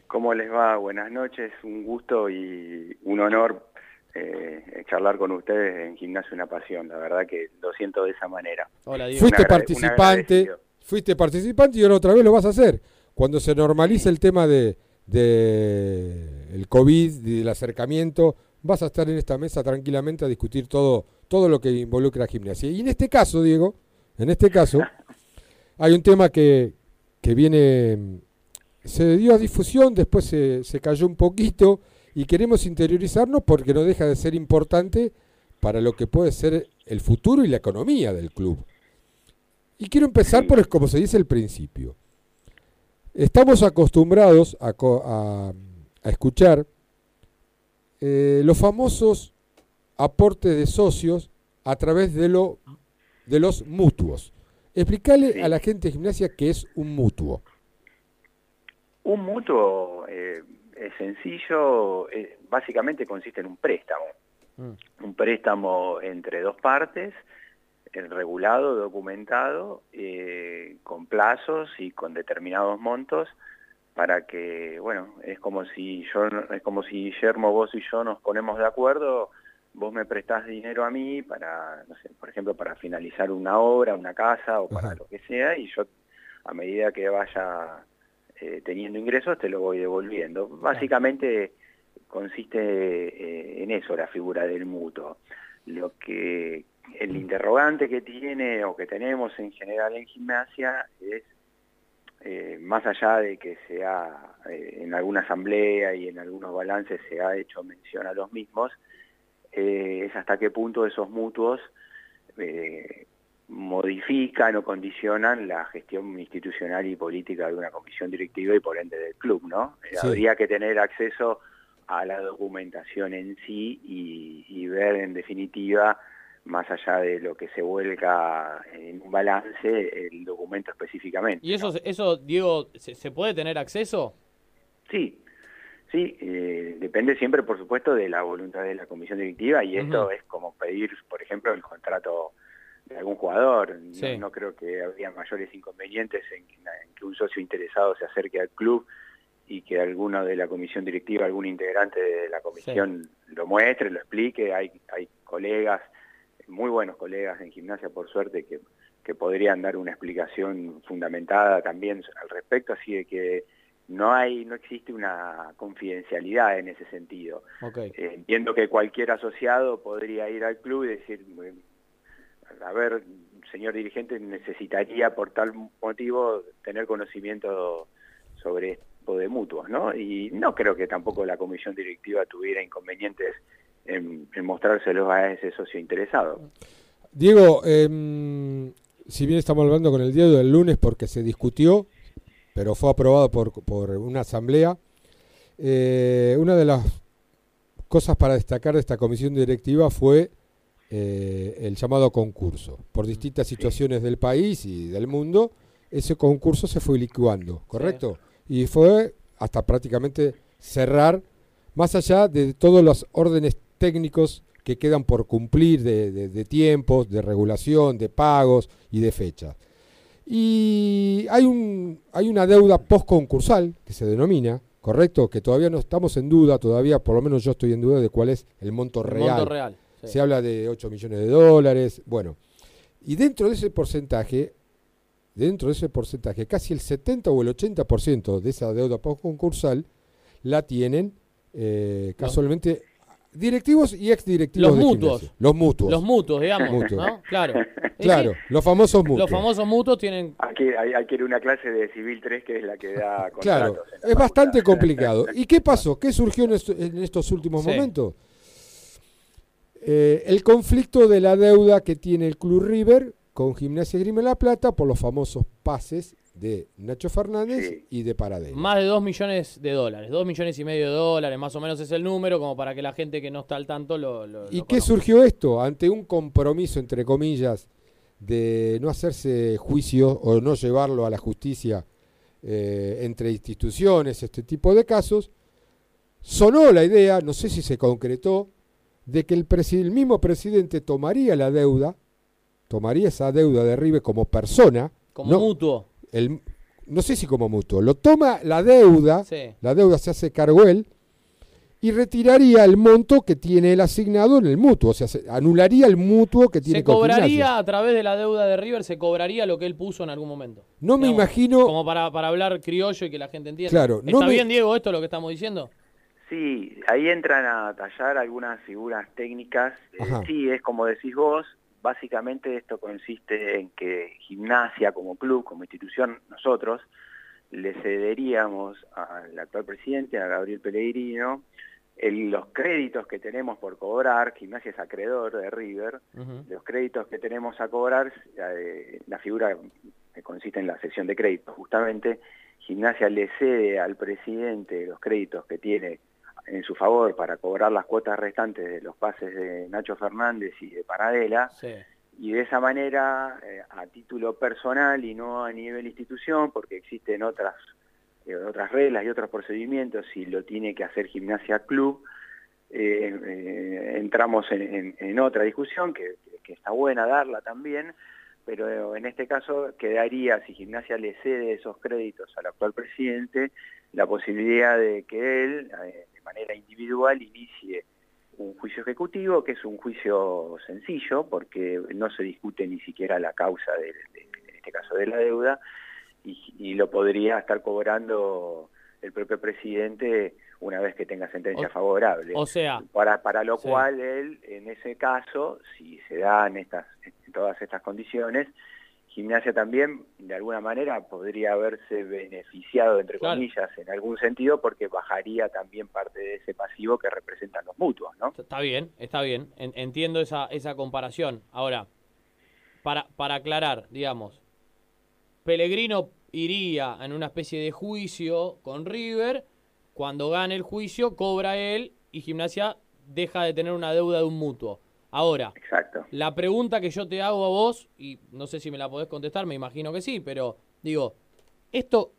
¿Cómo les va? Buenas noches, un gusto y un honor eh, charlar con ustedes en Gimnasio Una Pasión. La verdad que lo siento de esa manera. Hola, Diego. Fuiste participante, fuiste participante y ahora otra vez lo vas a hacer. Cuando se normalice el tema de, de el COVID y del acercamiento, vas a estar en esta mesa tranquilamente a discutir todo, todo lo que involucra gimnasia. Y en este caso, Diego, en este caso, hay un tema que, que viene, se dio a difusión, después se, se cayó un poquito y queremos interiorizarnos porque no deja de ser importante para lo que puede ser el futuro y la economía del club. Y quiero empezar por, como se dice, el principio. Estamos acostumbrados a, a escuchar eh, los famosos aportes de socios a través de, lo, de los mutuos. Explicarle a la gente de gimnasia qué es un mutuo. Un mutuo eh, es sencillo, eh, básicamente consiste en un préstamo. Un préstamo entre dos partes, eh, regulado, documentado, eh, con plazos y con determinados montos para que, bueno, es como si yo, es como si Guillermo, vos y yo nos ponemos de acuerdo, vos me prestás dinero a mí para, no sé, por ejemplo, para finalizar una obra, una casa o para lo que sea, y yo a medida que vaya eh, teniendo ingresos te lo voy devolviendo. Básicamente consiste eh, en eso la figura del mutuo. Lo que el interrogante que tiene o que tenemos en general en gimnasia es eh, más allá de que sea en alguna asamblea y en algunos balances se ha hecho mención a los mismos, es hasta qué punto esos mutuos modifican o condicionan la gestión institucional y política de una comisión directiva y por ende del club, ¿no? Eh, Sí. Habría que tener acceso a la documentación en sí y, y ver en definitiva, más allá de lo que se vuelca en un balance, el documento específicamente. ¿Y eso, eso Diego, ¿se, se puede tener acceso? Sí, sí, eh, depende siempre, por supuesto, de la voluntad de la comisión directiva y esto es como pedir, por ejemplo, el contrato de algún jugador. No- Sí. No, creo que habría mayores inconvenientes en, que- en que un socio interesado se acerque al club y que alguno de la comisión directiva, algún integrante de la comisión lo muestre, lo explique. Hay, hay colegas, muy buenos colegas en gimnasia, por suerte, que, que podrían dar una explicación fundamentada también al respecto, así de que no hay, no existe una confidencialidad en ese sentido. Ok. Eh, entiendo que cualquier asociado podría ir al club y decir, a ver, señor dirigente, necesitaría por tal motivo tener conocimiento sobre tipo de mutuos, ¿no? Y no creo que tampoco la comisión directiva tuviera inconvenientes en, en mostrárselos a ese socio interesado. Diego, em, si bien estamos hablando con el diario del lunes porque se discutió, pero fue aprobado por, por una asamblea, eh, una de las cosas para destacar de esta comisión directiva fue eh, el llamado concurso. Por distintas situaciones del país y del mundo, ese concurso se fue licuando, ¿correcto? Y fue hasta prácticamente cerrar, más allá de todos los órdenes técnicos que quedan por cumplir de, de- de tiempos, de regulación, de pagos y de fechas. Y hay, un, hay una deuda postconcursal que se denomina, ¿correcto? Que todavía no estamos en duda, todavía por lo menos yo estoy en duda de cuál es el monto El real. monto real, sí. Se habla de 8 millones de dólares, bueno. Y dentro de ese porcentaje, dentro de ese porcentaje, casi el 70 o el 80% de esa deuda postconcursal la tienen eh, casualmente directivos y exdirectivos Los de mutuos. gimnasia. Los mutuos. Los mutuos, digamos, Mutuos. ¿no? Claro. Claro, sí, los famosos mutuos. Los famosos mutuos tienen... Hay que, hay, hay que ir a una clase de Civil 3 que es la que da contratos. Claro, es bastante complicado. ¿Y qué pasó? ¿Qué surgió en, est- en estos últimos Sí. momentos? Eh, el conflicto de la deuda que tiene el Club River con Gimnasia Grima La Plata por los famosos pases de Nacho Fernández y de Paradela. Más de 2 millones de dólares, 2 millones y medio de dólares, más o menos es el número, como para que la gente que no está al tanto lo... lo- ¿Y lo qué conozca. surgió esto? Ante un compromiso, entre comillas, de no hacerse juicio o no llevarlo a la justicia eh, entre instituciones, este tipo de casos, sonó la idea, no sé si se concretó, de que el, presi- el mismo presidente tomaría la deuda, tomaría esa deuda de River como persona. Como no, mutuo. El- no sé si como mutuo, lo toma la deuda, Sí. la deuda se hace cargo él, y retiraría el monto que tiene él asignado en el mutuo, o sea, se anularía el mutuo que tiene Se cobraría a través de la deuda de River, se cobraría lo que él puso en algún momento. No me imagino, Como para, para hablar criollo y que la gente entienda. Claro, no ¿Está me- bien, Diego, esto lo que estamos diciendo? Sí, ahí entran a tallar algunas figuras técnicas. Eh, sí, es como decís vos, básicamente esto consiste en que gimnasia como club, como institución, nosotros le cederíamos al actual presidente, a Gabriel Pellegrino, el- los créditos que tenemos por cobrar, gimnasia es acreedor de River, los créditos que tenemos a cobrar, eh, la figura que consiste en la sección de créditos, justamente, Gimnasia le cede al presidente los créditos que tiene en su favor para cobrar las cuotas restantes de los pases de Nacho Fernández y de Paradela, y de esa manera, eh, a título personal y no a nivel institución, porque existen otras, eh, otras reglas y otros procedimientos, y lo tiene que hacer Gimnasia Club, eh, eh, entramos en, en- en otra discusión que, que está buena darla también, pero en este caso quedaría, si Gimnasia le cede esos créditos al actual presidente, la posibilidad de que él, eh, manera individual, inicie un juicio ejecutivo, que es un juicio sencillo, porque no se discute ni siquiera la causa, de, de- en este caso de la deuda, y, y lo podría estar cobrando el propio presidente una vez que tenga sentencia O- favorable. o sea, para, para lo sí. cual él, en ese caso, si se dan estas, todas estas condiciones, Gimnasia también, de alguna manera, podría haberse beneficiado, entre Claro. comillas, en algún sentido, porque bajaría también parte de ese pasivo que representan los mutuos, ¿no? Está bien, está bien. En- entiendo esa, esa comparación. Ahora, para, para aclarar, digamos, Pellegrino iría en una especie de juicio con River. Cuando gane el juicio, cobra él y Gimnasia deja de tener una deuda de un mutuo. Ahora, Exacto. la pregunta que yo te hago a vos, y no sé si me la podés contestar, me imagino que sí, pero digo, ¿esto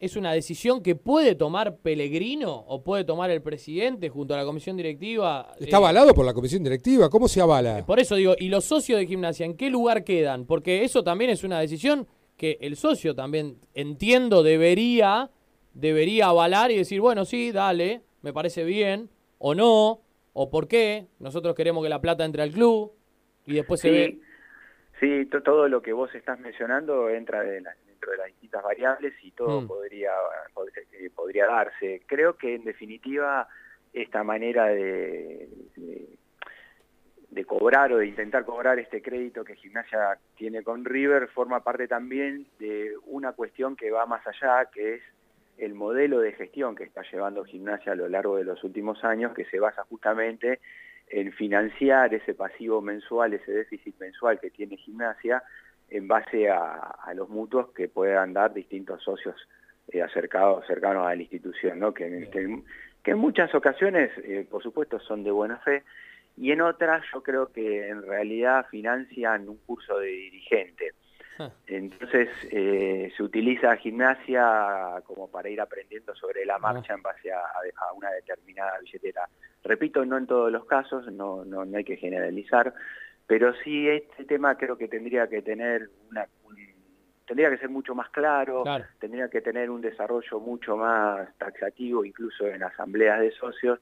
es una decisión que puede tomar Pellegrino o puede tomar el presidente junto a la comisión directiva? Está Eh, avalado por la comisión directiva. ¿Cómo se avala? por eso digo, ¿y los socios de gimnasia en qué lugar quedan? Porque eso también es una decisión que el socio también, entiendo, debería, debería avalar y decir, bueno, sí, dale, me parece bien, o no, o por qué, nosotros queremos que la plata entre al club, y después se Sí, ve... sí, to- todo lo que vos estás mencionando entra de la- dentro de las distintas variables y todo Mm. podría, pod- eh, podría darse. Creo que en definitiva esta manera de, de, de cobrar o de intentar cobrar este crédito que Gimnasia tiene con River forma parte también de una cuestión que va más allá, que es el modelo de gestión que está llevando Gimnasia a lo largo de los últimos años, que se basa justamente en financiar ese pasivo mensual, ese déficit mensual que tiene Gimnasia, en base a, a los mutuos que puedan dar distintos socios eh, acercados, cercanos a la institución, ¿no? que, que- que en muchas ocasiones, eh, por supuesto, son de buena fe, y en otras yo creo que en realidad financian un curso de dirigente. Entonces eh, se utiliza gimnasia como para ir aprendiendo sobre la marcha en base a, a una determinada billetera. Repito, no en todos los casos, no, no, no hay que generalizar, pero sí este tema creo que tendría que tener una, un- tendría que ser mucho más claro, Claro. tendría que tener un desarrollo mucho más taxativo, incluso en asambleas de socios,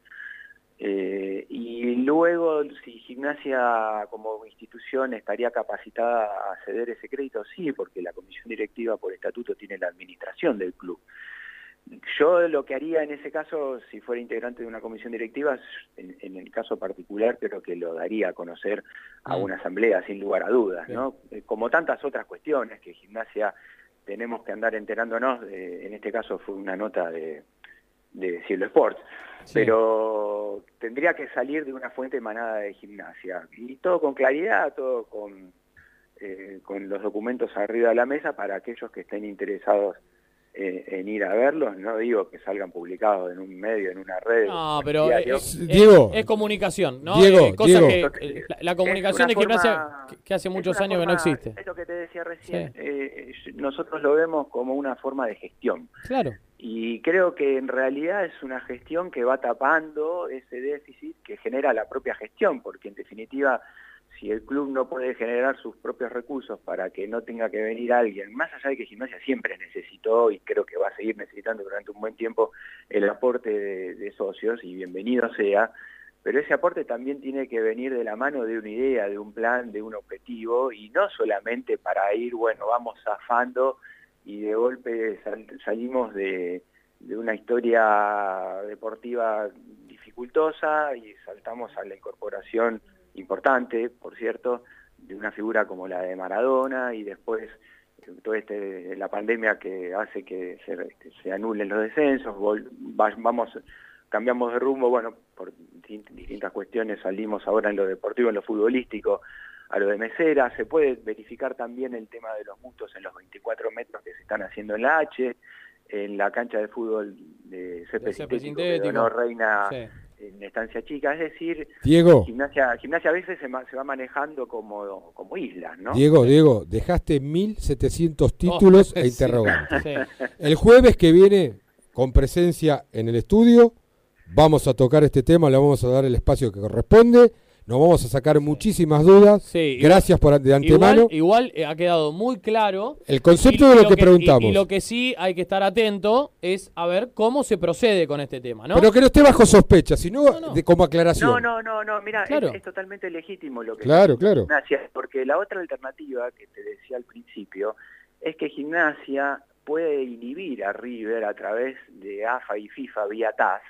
eh, y luego, si Gimnasia como institución estaría capacitada a ceder ese crédito, sí, porque la comisión directiva por estatuto tiene la administración del club. Yo lo que haría en ese caso, si fuera integrante de una comisión directiva, en, en el caso particular, creo que lo daría a conocer a Mm. una asamblea, sin lugar a dudas, ¿no? Eh, Como tantas otras cuestiones que Gimnasia tenemos que andar enterándonos, eh, en este caso fue una nota de, de Cielo Sports, pero tendría que salir de una fuente emanada de gimnasia. Y todo con claridad, todo con, eh, con los documentos arriba de la mesa para aquellos que estén interesados eh, en ir a verlos. No digo que salgan publicados en un medio, en una red. No, en pero es, es- Diego. es comunicación, ¿no? Diego, Eh, cosa Diego. que eh, la, la comunicación Es de gimnasia forma- que, que hace muchos años que no existe. Es lo que te decía recién. Sí. eh, nosotros lo vemos como una forma de gestión. Claro. Y creo que en realidad es una gestión que va tapando ese déficit que genera la propia gestión, porque en definitiva, si el club no puede generar sus propios recursos para que no tenga que venir alguien, más allá de que Gimnasia siempre necesitó y creo que va a seguir necesitando durante un buen tiempo el aporte de, socios, y bienvenido sea, pero ese aporte también tiene que venir de la mano de una idea, de un plan, de un objetivo, y no solamente para ir, bueno, vamos zafando y de golpe sal- salimos de una historia deportiva dificultosa y saltamos a la incorporación importante, por cierto, de una figura como la de Maradona y después eh, toda este, la pandemia que hace que se, que se anulen los descensos, vol- vamos, cambiamos de rumbo, bueno, por distin- distintas cuestiones salimos ahora en lo deportivo, en lo futbolístico, a lo de mesera, se puede verificar también el tema de los mutuos en los 24 metros que se están haciendo en la H, en la cancha de fútbol de césped De césped sintético, que donó Reina Sí. En estancia chica, es decir, Diego. gimnasia, gimnasia a veces se, ma- se va manejando como, como islas, ¿no? Diego, Diego, dejaste 1.700 títulos e sí. interrogantes. Sí. El jueves que viene, con presencia en el estudio, vamos a tocar este tema, le vamos a dar el espacio que corresponde. Nos vamos a sacar muchísimas dudas. Sí, igual- Gracias por de antemano. Igual, igual, eh, ha quedado muy claro. El concepto de lo que preguntamos. Y, y lo que sí hay que estar atento es a ver cómo se procede con este tema, ¿no? Pero que no esté bajo sospecha, sino de como aclaración. No, no, no, no, mira, es- Claro. es, totalmente legítimo lo que Claro, claro. Gimnasia, porque la otra alternativa que te decía al principio es que Gimnasia puede inhibir a River a través de AFA y FIFA vía TAS,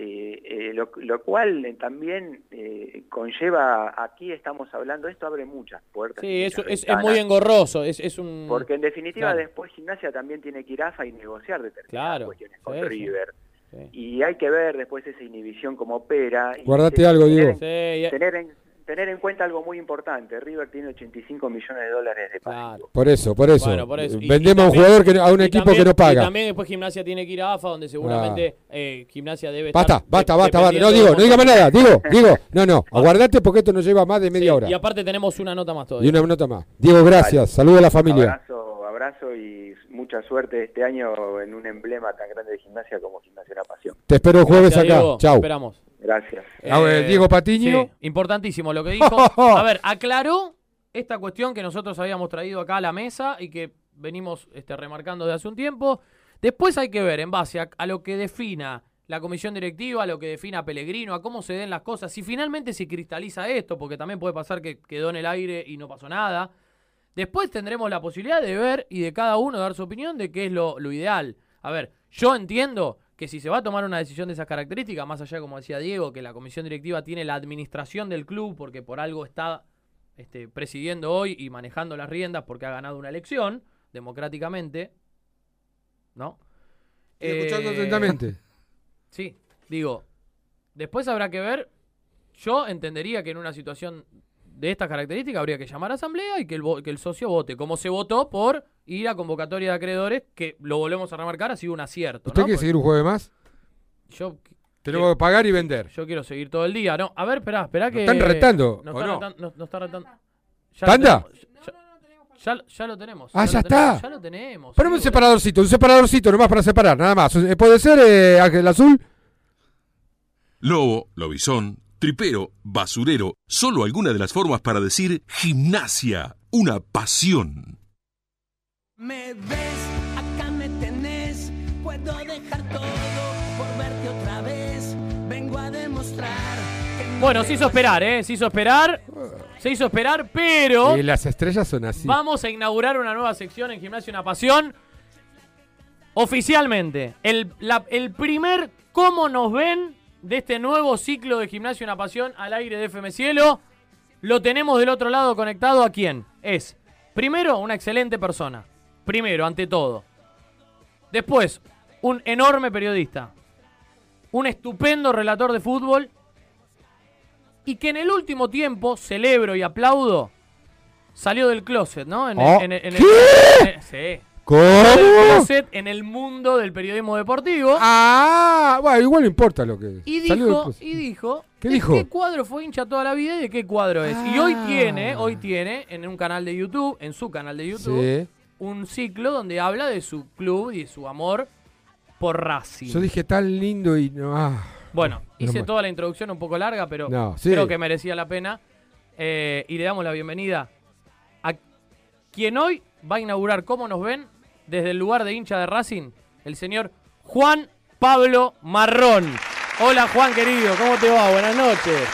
eh, eh, lo, lo cual eh, también eh, conlleva, aquí estamos hablando, esto abre muchas puertas. y Sí, es, muchas es, es muy engorroso. Es, es un. Porque en definitiva Claro. después Gimnasia también tiene que ir a AFA y negociar determinadas Claro. cuestiones con Sí, sí. River. Y hay que ver después esa inhibición como opera. y Guardate tener- algo, tener Diego. y- tener en, tener en cuenta algo muy importante. River tiene 85 millones de dólares de pasivo. Por eso, por eso. Bueno, por eso. Y- Vendemos y a un jugador que no- a un y equipo también- que no Y paga. también después Gimnasia tiene que ir a AFA, donde seguramente eh, Gimnasia debe Basta, estar. basta, de- basta, basta. No, digo, no diga más nada. Digo, digo, no, no. Aguardate porque esto nos lleva más de media hora. Y aparte tenemos una nota más Y todavía. una nota más. Diego, gracias. Saludos a la familia. Abrazo, abrazo y mucha suerte este año en un emblema tan grande de gimnasia como Gimnasia La Pasión. Te espero el jueves Gracias, acá. Chau. Esperamos. Gracias. A ver, Diego Patiño. sí, importantísimo lo que dijo. A ver, aclaró esta cuestión que nosotros habíamos traído acá a la mesa y que venimos este, remarcando desde hace un tiempo. Después hay que ver, en base a, a lo que defina la comisión directiva, a lo que defina Pellegrino, a cómo se den las cosas, si finalmente se cristaliza esto, porque también puede pasar que quedó en el aire y no pasó nada. Después tendremos la posibilidad de ver y de cada uno dar su opinión de qué es lo, lo ideal. A ver, yo entiendo que si se va a tomar una decisión de esas características, más allá, como decía Diego, que la comisión directiva tiene la administración del club porque por algo está este, presidiendo hoy y manejando las riendas porque ha ganado una elección democráticamente, ¿no? Estoy escuchando Eh, atentamente. Sí, digo, después habrá que ver. Yo entendería que en una situación de estas características habría que llamar a asamblea y que el, que el socio vote, como se votó por ir a convocatoria de acreedores, que lo volvemos a remarcar, ha sido un acierto. ¿Usted ¿no? quiere Porque seguir un jueves más? Yo Tenemos que pagar y vender. yo quiero seguir todo el día, ¿no? A ver, esperá, esperá que. están retando, Nos o está no? retan- nos- nos está retando. Ya ¿Tanda? lo tenemos, Ya, ya- ya lo tenemos. Ah, ya tenemos, está. Ya lo tenemos. Poneme un separadorcito, un separadorcito nomás para separar, nada más. Eh, ¿Puede ser eh, Ángel Azul? Lobo, lobizón, tripero, basurero, solo alguna de las formas para decir gimnasia, una pasión. Me ves, acá me tenés, puedo dejar todo por verte otra vez. Vengo a demostrar que Bueno, se hizo esperar, ¿eh? Se hizo esperar. Se hizo esperar, pero. Y las estrellas son así. Vamos a inaugurar una nueva sección en Gimnasio Una Pasión. Oficialmente, el, la- el primer cómo nos ven de este nuevo ciclo de Gimnasio Una Pasión al aire de FM Cielo, lo tenemos del otro lado conectado a quién. Es, primero, una excelente persona. Primero, ante todo. Después, un enorme periodista. Un estupendo relator de fútbol. Y que en el último tiempo, celebro y aplaudo, salió del closet, ¿no? En Oh, en el- en el- ¿qué? en el- sí. ¿Cómo? En el mundo del periodismo deportivo. Ah, bueno, igual no importa lo que Y Salió del dijo, y dijo, ¿Qué ¿de dijo? qué cuadro fue hincha toda la vida y de qué cuadro es? Y hoy Ah. tiene, hoy tiene en un canal de YouTube, en su canal de YouTube, Sí. un ciclo donde habla de su club y de su amor por Racing. Yo dije tan lindo y no. ah. Bueno, hice toda la introducción un poco larga, pero No, sí. creo que merecía la pena. Eh, y le damos la bienvenida a quien hoy va a inaugurar, como nos ven, desde el lugar de hincha de Racing, el señor Juan Pablo Marrón. Hola Juan querido, ¿cómo te va? Buenas noches.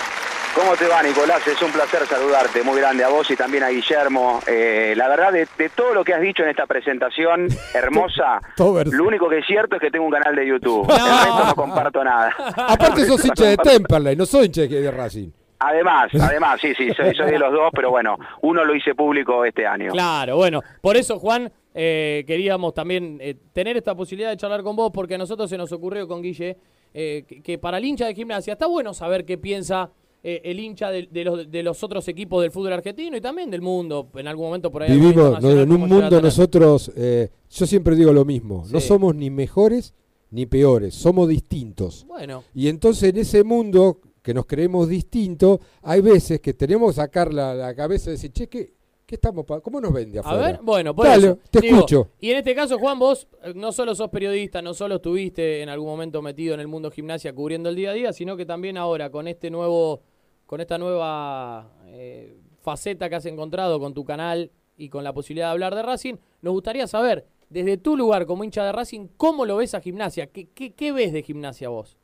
¿Cómo te va, Nicolás? Es un placer saludarte, muy grande a vos y también a Guillermo. Eh, la verdad, de, de todo lo que has dicho en esta presentación hermosa, lo único que es cierto es que tengo un canal de YouTube. El resto no comparto nada. Aparte sos hincha de Temperley, no soy hincha de de Racing. Además, además, sí, sí, soy, soy de los dos, pero bueno, uno lo hice público este año. Claro, bueno, por eso Juan eh, queríamos también eh, tener esta posibilidad de charlar con vos, porque a nosotros se nos ocurrió con Guille eh, que, que para el hincha de gimnasia está bueno saber qué piensa eh, el hincha de, de los, de los otros equipos del fútbol argentino y también del mundo, en algún momento por ahí. Vivimos no, en un mundo nosotros, eh, yo siempre digo lo mismo, no somos ni mejores ni peores, somos distintos. Bueno. Y entonces en ese mundo que nos creemos distintos, hay veces que tenemos que sacar la, la cabeza y decir, che, ¿qué, qué estamos pa- ¿cómo nos vende A afuera? ver, bueno, por Dale, eso. te Digo, escucho. Y en este caso, Juan, vos eh, no solo sos periodista, no solo estuviste en algún momento metido en el mundo gimnasia cubriendo el día a día, sino que también ahora con este nuevo con esta nueva eh, faceta que has encontrado con tu canal y con la posibilidad de hablar de Racing, nos gustaría saber, desde tu lugar como hincha de Racing, ¿cómo lo ves a gimnasia? ¿Qué, qué, qué ves de gimnasia vos?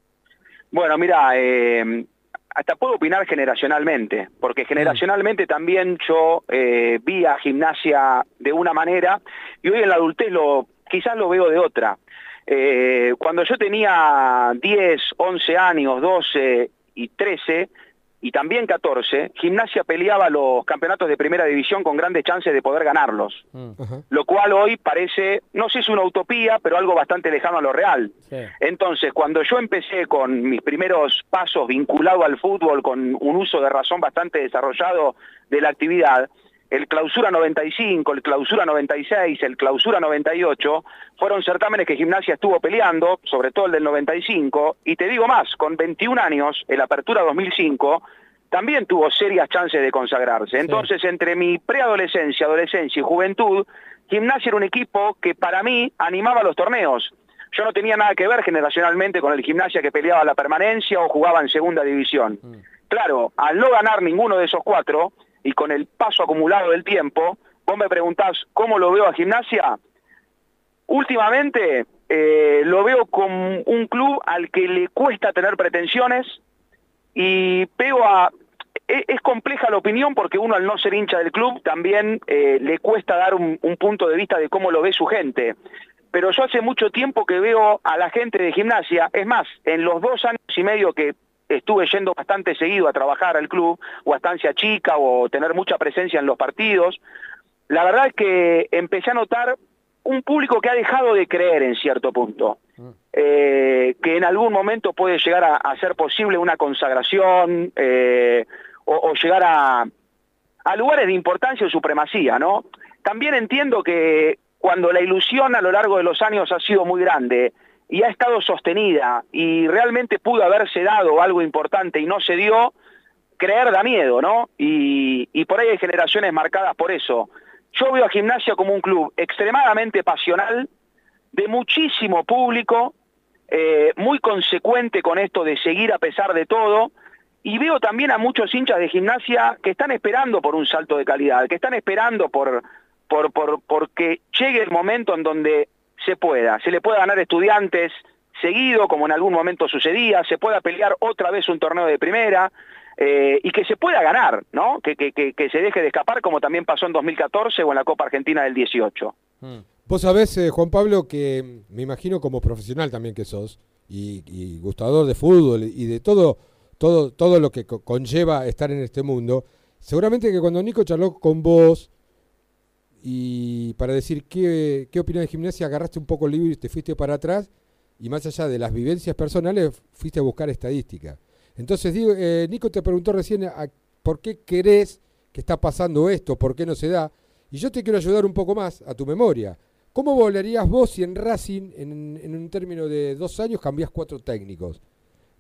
Bueno, mira, eh, hasta puedo opinar generacionalmente, porque generacionalmente también yo eh, vi a gimnasia de una manera y hoy en la adultez lo, quizás lo veo de otra. Eh, cuando yo tenía 10, 11 años, 12 y 13, y también 14, Gimnasia peleaba los campeonatos de primera división con grandes chances de poder ganarlos. Lo cual hoy parece, no sé si es una utopía, pero algo bastante lejano a lo real. Entonces, cuando yo empecé con mis primeros pasos vinculados al fútbol, con un uso de razón bastante desarrollado de la actividad, el clausura 95, el clausura 96, el clausura 98, fueron certámenes que Gimnasia estuvo peleando, sobre todo el del 95, y te digo más, con 21 años, el apertura 2005, también tuvo serias chances de consagrarse. Entonces, entre mi preadolescencia, adolescencia y juventud, Gimnasia era un equipo que para mí animaba los torneos. Yo no tenía nada que ver generacionalmente con el Gimnasia que peleaba la permanencia o jugaba en segunda división. Claro, al no ganar ninguno de esos cuatro, y con el paso acumulado del tiempo, vos me preguntás cómo lo veo a gimnasia. Últimamente eh, lo veo como un club al que le cuesta tener pretensiones y veo a... e- Es compleja la opinión porque uno al no ser hincha del club también eh, le cuesta dar un, un punto de vista de cómo lo ve su gente. Pero yo hace mucho tiempo que veo a la gente de gimnasia, es más, en los dos años y medio que estuve yendo bastante seguido a trabajar al club, o a estancia chica, o tener mucha presencia en los partidos, la verdad es que empecé a notar un público que ha dejado de creer en cierto punto, eh, que en algún momento puede llegar a, ser posible una consagración eh, o, llegar a, a lugares de importancia o supremacía, ¿no? También entiendo que cuando la ilusión a lo largo de los años ha sido muy grande y ha estado sostenida y realmente pudo haberse dado algo importante y no se dio, creer da miedo, ¿no? Y, y por ahí hay generaciones marcadas por eso. Yo veo a Gimnasia como un club extremadamente pasional, de muchísimo público, eh, muy consecuente con esto de seguir a pesar de todo, y veo también a muchos hinchas de gimnasia que están esperando por un salto de calidad, que están esperando por, por, por, por que llegue el momento en donde se pueda, se le pueda ganar estudiantes seguido, como en algún momento sucedía, se pueda pelear otra vez un torneo de primera, eh, y que se pueda ganar, ¿no? Que, que, que, se deje de escapar como también pasó en 2014 o en la Copa Argentina del 18. Vos sabés, eh, Juan Pablo, que mm, me imagino como profesional también que sos, y, y gustador de fútbol y de todo, todo, todo lo que co- conlleva estar en este mundo, seguramente que cuando Nico charló con vos y para decir qué, qué opinás de gimnasia, agarraste un poco el libro y te fuiste para atrás, y más allá de las vivencias personales, fuiste a buscar estadística. Entonces, digo, eh, Nico te preguntó recién por qué querés que está pasando esto, por qué no se da, y yo te quiero ayudar un poco más a tu memoria. ¿Cómo volarías vos si en Racing, en, en un término de dos años, cambiás cuatro técnicos?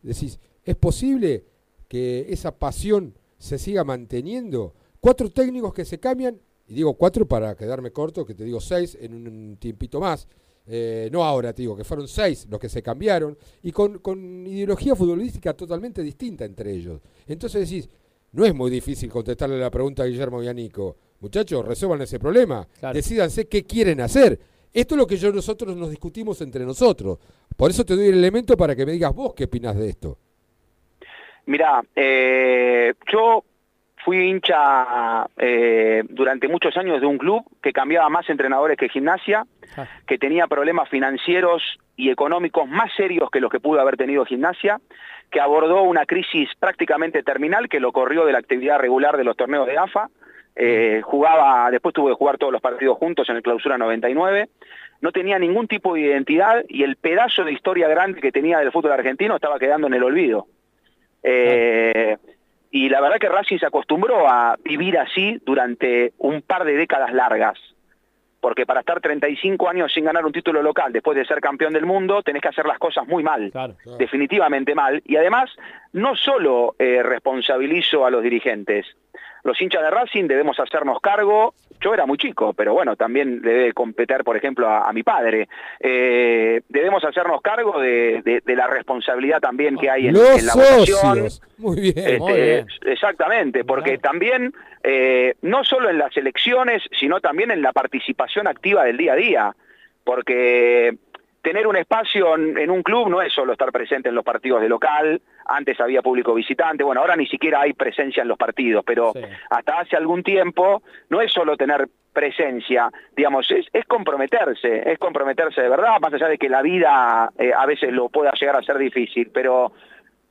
Decís, ¿es posible que esa pasión se siga manteniendo? Cuatro técnicos que se cambian, y digo cuatro para quedarme corto, que te digo seis en un tiempito más. Eh, no ahora, te digo, que fueron seis los que se cambiaron, y con, con ideología futbolística totalmente distinta entre ellos. Entonces decís, no es muy difícil contestarle la pregunta a Guillermo y a Nico. Muchachos, resuelvan ese problema. Decídanse qué quieren hacer. Esto es lo que yo nosotros nos discutimos entre nosotros. Por eso te doy el elemento para que me digas vos qué opinás de esto. Mirá, eh, yo fui hincha eh, durante muchos años de un club que cambiaba más entrenadores que gimnasia, que tenía problemas financieros y económicos más serios que los que pudo haber tenido gimnasia, que abordó una crisis prácticamente terminal que lo corrió de la actividad regular de los torneos de AFA, eh, jugaba, después tuvo que jugar todos los partidos juntos en el clausura 99, no tenía ningún tipo de identidad y el pedazo de historia grande que tenía del fútbol argentino estaba quedando en el olvido. Eh, y la verdad que Racing se acostumbró a vivir así durante un par de décadas largas. Porque para estar 35 años sin ganar un título local después de ser campeón del mundo, tenés que hacer las cosas muy mal, definitivamente mal. Y además, no solo eh, responsabilizo a los dirigentes, los hinchas de Racing debemos hacernos cargo, yo era muy chico, pero bueno, también le debe competir, por ejemplo, a, a mi padre, Eh, debemos hacernos cargo de, de- de la responsabilidad también que hay en, la votación. Muy bien. Este, muy bien. Exactamente, porque también, eh, no solo en las elecciones, sino también en la participación activa del día a día, porque tener un espacio en, un club no es solo estar presente en los partidos de local, antes había público visitante, bueno, ahora ni siquiera hay presencia en los partidos, pero hasta hace algún tiempo no es solo tener presencia, digamos, es, es comprometerse, es comprometerse de verdad, más allá de que la vida eh, a veces lo pueda llegar a ser difícil, pero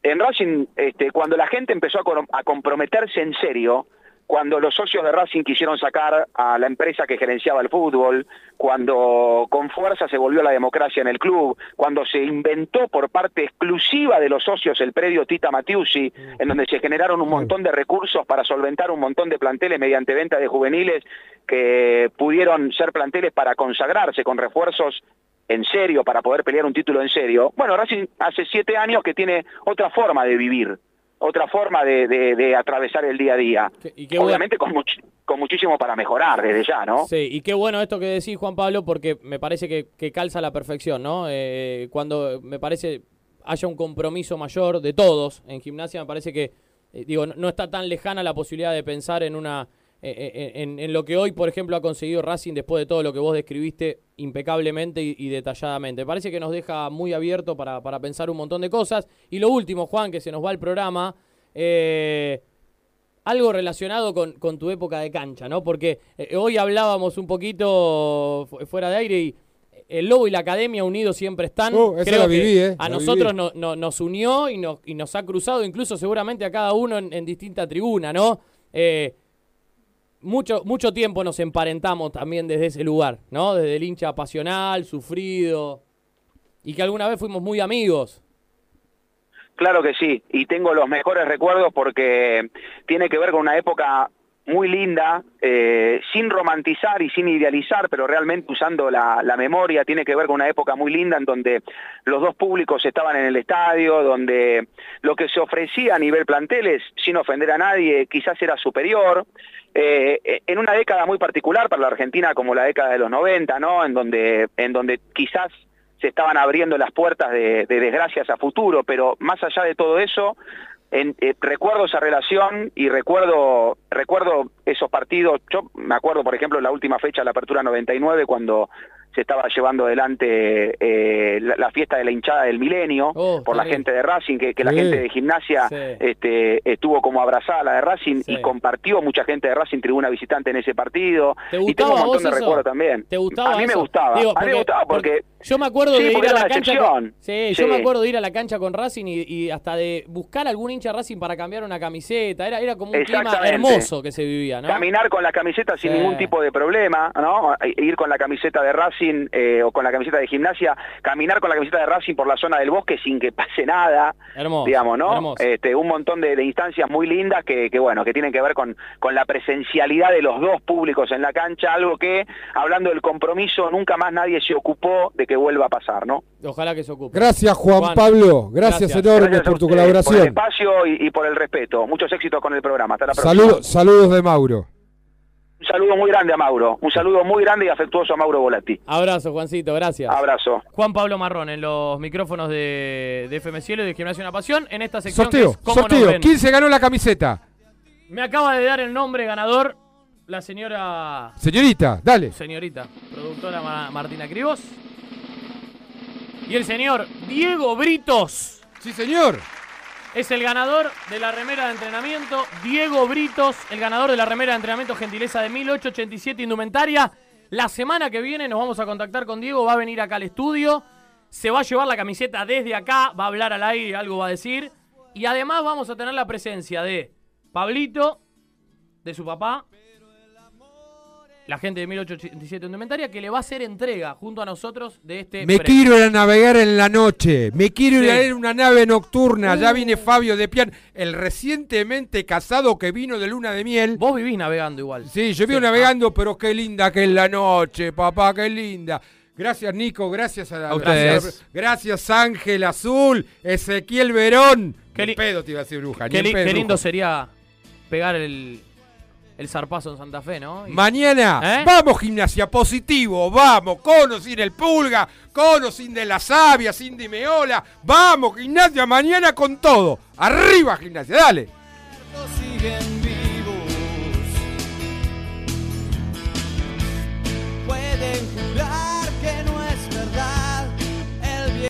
en Racing, este, cuando la gente empezó a comprometerse en serio, cuando los socios de Racing quisieron sacar a la empresa que gerenciaba el fútbol, cuando con fuerza se volvió la democracia en el club, cuando se inventó por parte exclusiva de los socios el predio Tita Matiusi, en donde se generaron un montón de recursos para solventar un montón de planteles mediante venta de juveniles que pudieron ser planteles para consagrarse con refuerzos en serio, para poder pelear un título en serio. Bueno, Racing hace siete años que tiene otra forma de vivir, otra forma de, de- de atravesar el día a día. y qué bueno- Obviamente con, much- con muchísimo para mejorar desde ya, ¿no? Sí, y qué bueno esto que decís, Juan Pablo, porque me parece que, que calza a la perfección, ¿no? Eh, cuando me parece haya un compromiso mayor de todos en gimnasia, me parece que, eh, digo, no, no está tan lejana la posibilidad de pensar en una... eh, eh, en, en lo que hoy, por ejemplo, ha conseguido Racing después de todo lo que vos describiste impecablemente y, y detalladamente. Me parece que nos deja muy abierto para, para pensar un montón de cosas. Y lo último, Juan, que se nos va el programa, eh, algo relacionado con, con tu época de cancha, ¿no? Porque eh, hoy hablábamos un poquito fu- fuera de aire y el Lobo y la Academia unidos siempre están. Esa Creo la que viví, eh, A nosotros viví. no- no- nos unió y nos, y nos ha cruzado, incluso seguramente a cada uno en, en distinta tribuna, ¿no? Eh, mucho, mucho tiempo nos emparentamos también desde ese lugar, ¿no? Desde el hincha pasional, sufrido, y que alguna vez fuimos muy amigos. Claro que sí, y tengo los mejores recuerdos porque tiene que ver con una época muy linda, eh, sin romantizar y sin idealizar, pero realmente usando la, memoria, tiene que ver con una época muy linda en donde los dos públicos estaban en el estadio, donde lo que se ofrecía a nivel planteles, sin ofender a nadie, quizás era superior, eh, en una década muy particular para la Argentina como la década de los 90, ¿no? En donde, en donde quizás se estaban abriendo las puertas de desgracias a futuro, pero más allá de todo eso, eh, recuerdo esa relación y recuerdo recuerdo esos partidos. Yo me acuerdo, por ejemplo, la última fecha de la Apertura 99, cuando se estaba llevando adelante eh, la, la fiesta de la hinchada del milenio Oh, por la bien. gente de Racing, que, que la Sí. gente de gimnasia Sí. este, estuvo como abrazada a la de Racing Sí. y compartió mucha gente de Racing tribuna visitante en ese partido. ¿Te y tengo un montón de recuerdos también. ¿Te gustaba A mí me gustaba. Digo, a mí me gustaba porque... Yo me acuerdo de ir a la cancha. Con, yo me acuerdo de ir a la cancha con Racing y, y hasta de buscar algún hincha Racing para cambiar una camiseta. Era, era como un clima hermoso que se vivía, ¿no? Caminar con la camiseta sin ningún tipo de problema, ¿no? E- Ir con la camiseta de Racing eh, o con la camiseta de gimnasia, caminar con la camiseta de Racing por la zona del bosque sin que pase nada, Hermoso. digamos, ¿no? hermoso. Este, un montón de, de instancias muy lindas que, que, bueno, que tienen que ver con, con la presencialidad de los dos públicos en la cancha, algo que, hablando del compromiso, nunca más nadie se ocupó de que vuelva a pasar, ¿no? Ojalá que se ocupe. Gracias, Juan, Pablo. Gracias, enormes Gracias a por tu ustedes Por el colaboración. espacio y, y por el respeto. Muchos éxitos con el programa. Hasta la próxima. Saludos, saludos de Mauro. Un saludo muy grande a Mauro. Un saludo muy grande y afectuoso a Mauro Volati. Abrazo, Juancito, gracias. Abrazo. Juan Pablo Marrón en los micrófonos de, de FM Cielo y de Gimnasio Una Pasión. En esta sección Sorteo, que es ¿Cómo nos sorteo. ¿Quién se ganó la camiseta? Me acaba de dar el nombre ganador la señora... Señorita, dale. Señorita, productora Ma- Martina Cribos. Y el señor Diego Britos. Sí, señor. Es el ganador de la remera de entrenamiento. Diego Britos, el ganador de la remera de entrenamiento gentileza de 1887 Indumentaria. La semana que viene nos vamos a contactar con Diego. Va a venir acá al estudio. Se va a llevar la camiseta desde acá. Va a hablar al aire, algo va a decir. Y además vamos a tener la presencia de Pablito, de su papá, la gente de 1887 Indumentaria, que le va a hacer entrega junto a nosotros de este Me premio. quiero ir a navegar en la noche. Me quiero ir Sí. a ir en una nave nocturna. Ya Uh. viene Fabio de Pian, el recientemente casado que vino de luna de miel. Vos vivís navegando igual. Sí, yo vivo navegando, pero qué linda que es la noche, papá, qué linda. Gracias, Nico, gracias a, A ustedes. Gracias, gracias, Ángel Azul, Ezequiel Verón. Qué pedo te iba a decir bruja. Qué, en li- pedo, qué lindo bruja. sería pegar el, el zarpazo en Santa Fe, ¿no? Y- Mañana, ¿Eh? vamos gimnasia, positivo, vamos, con o sin el pulga, con o sin de la savia, sin de meola, vamos gimnasia, mañana con todo. Arriba gimnasia, dale.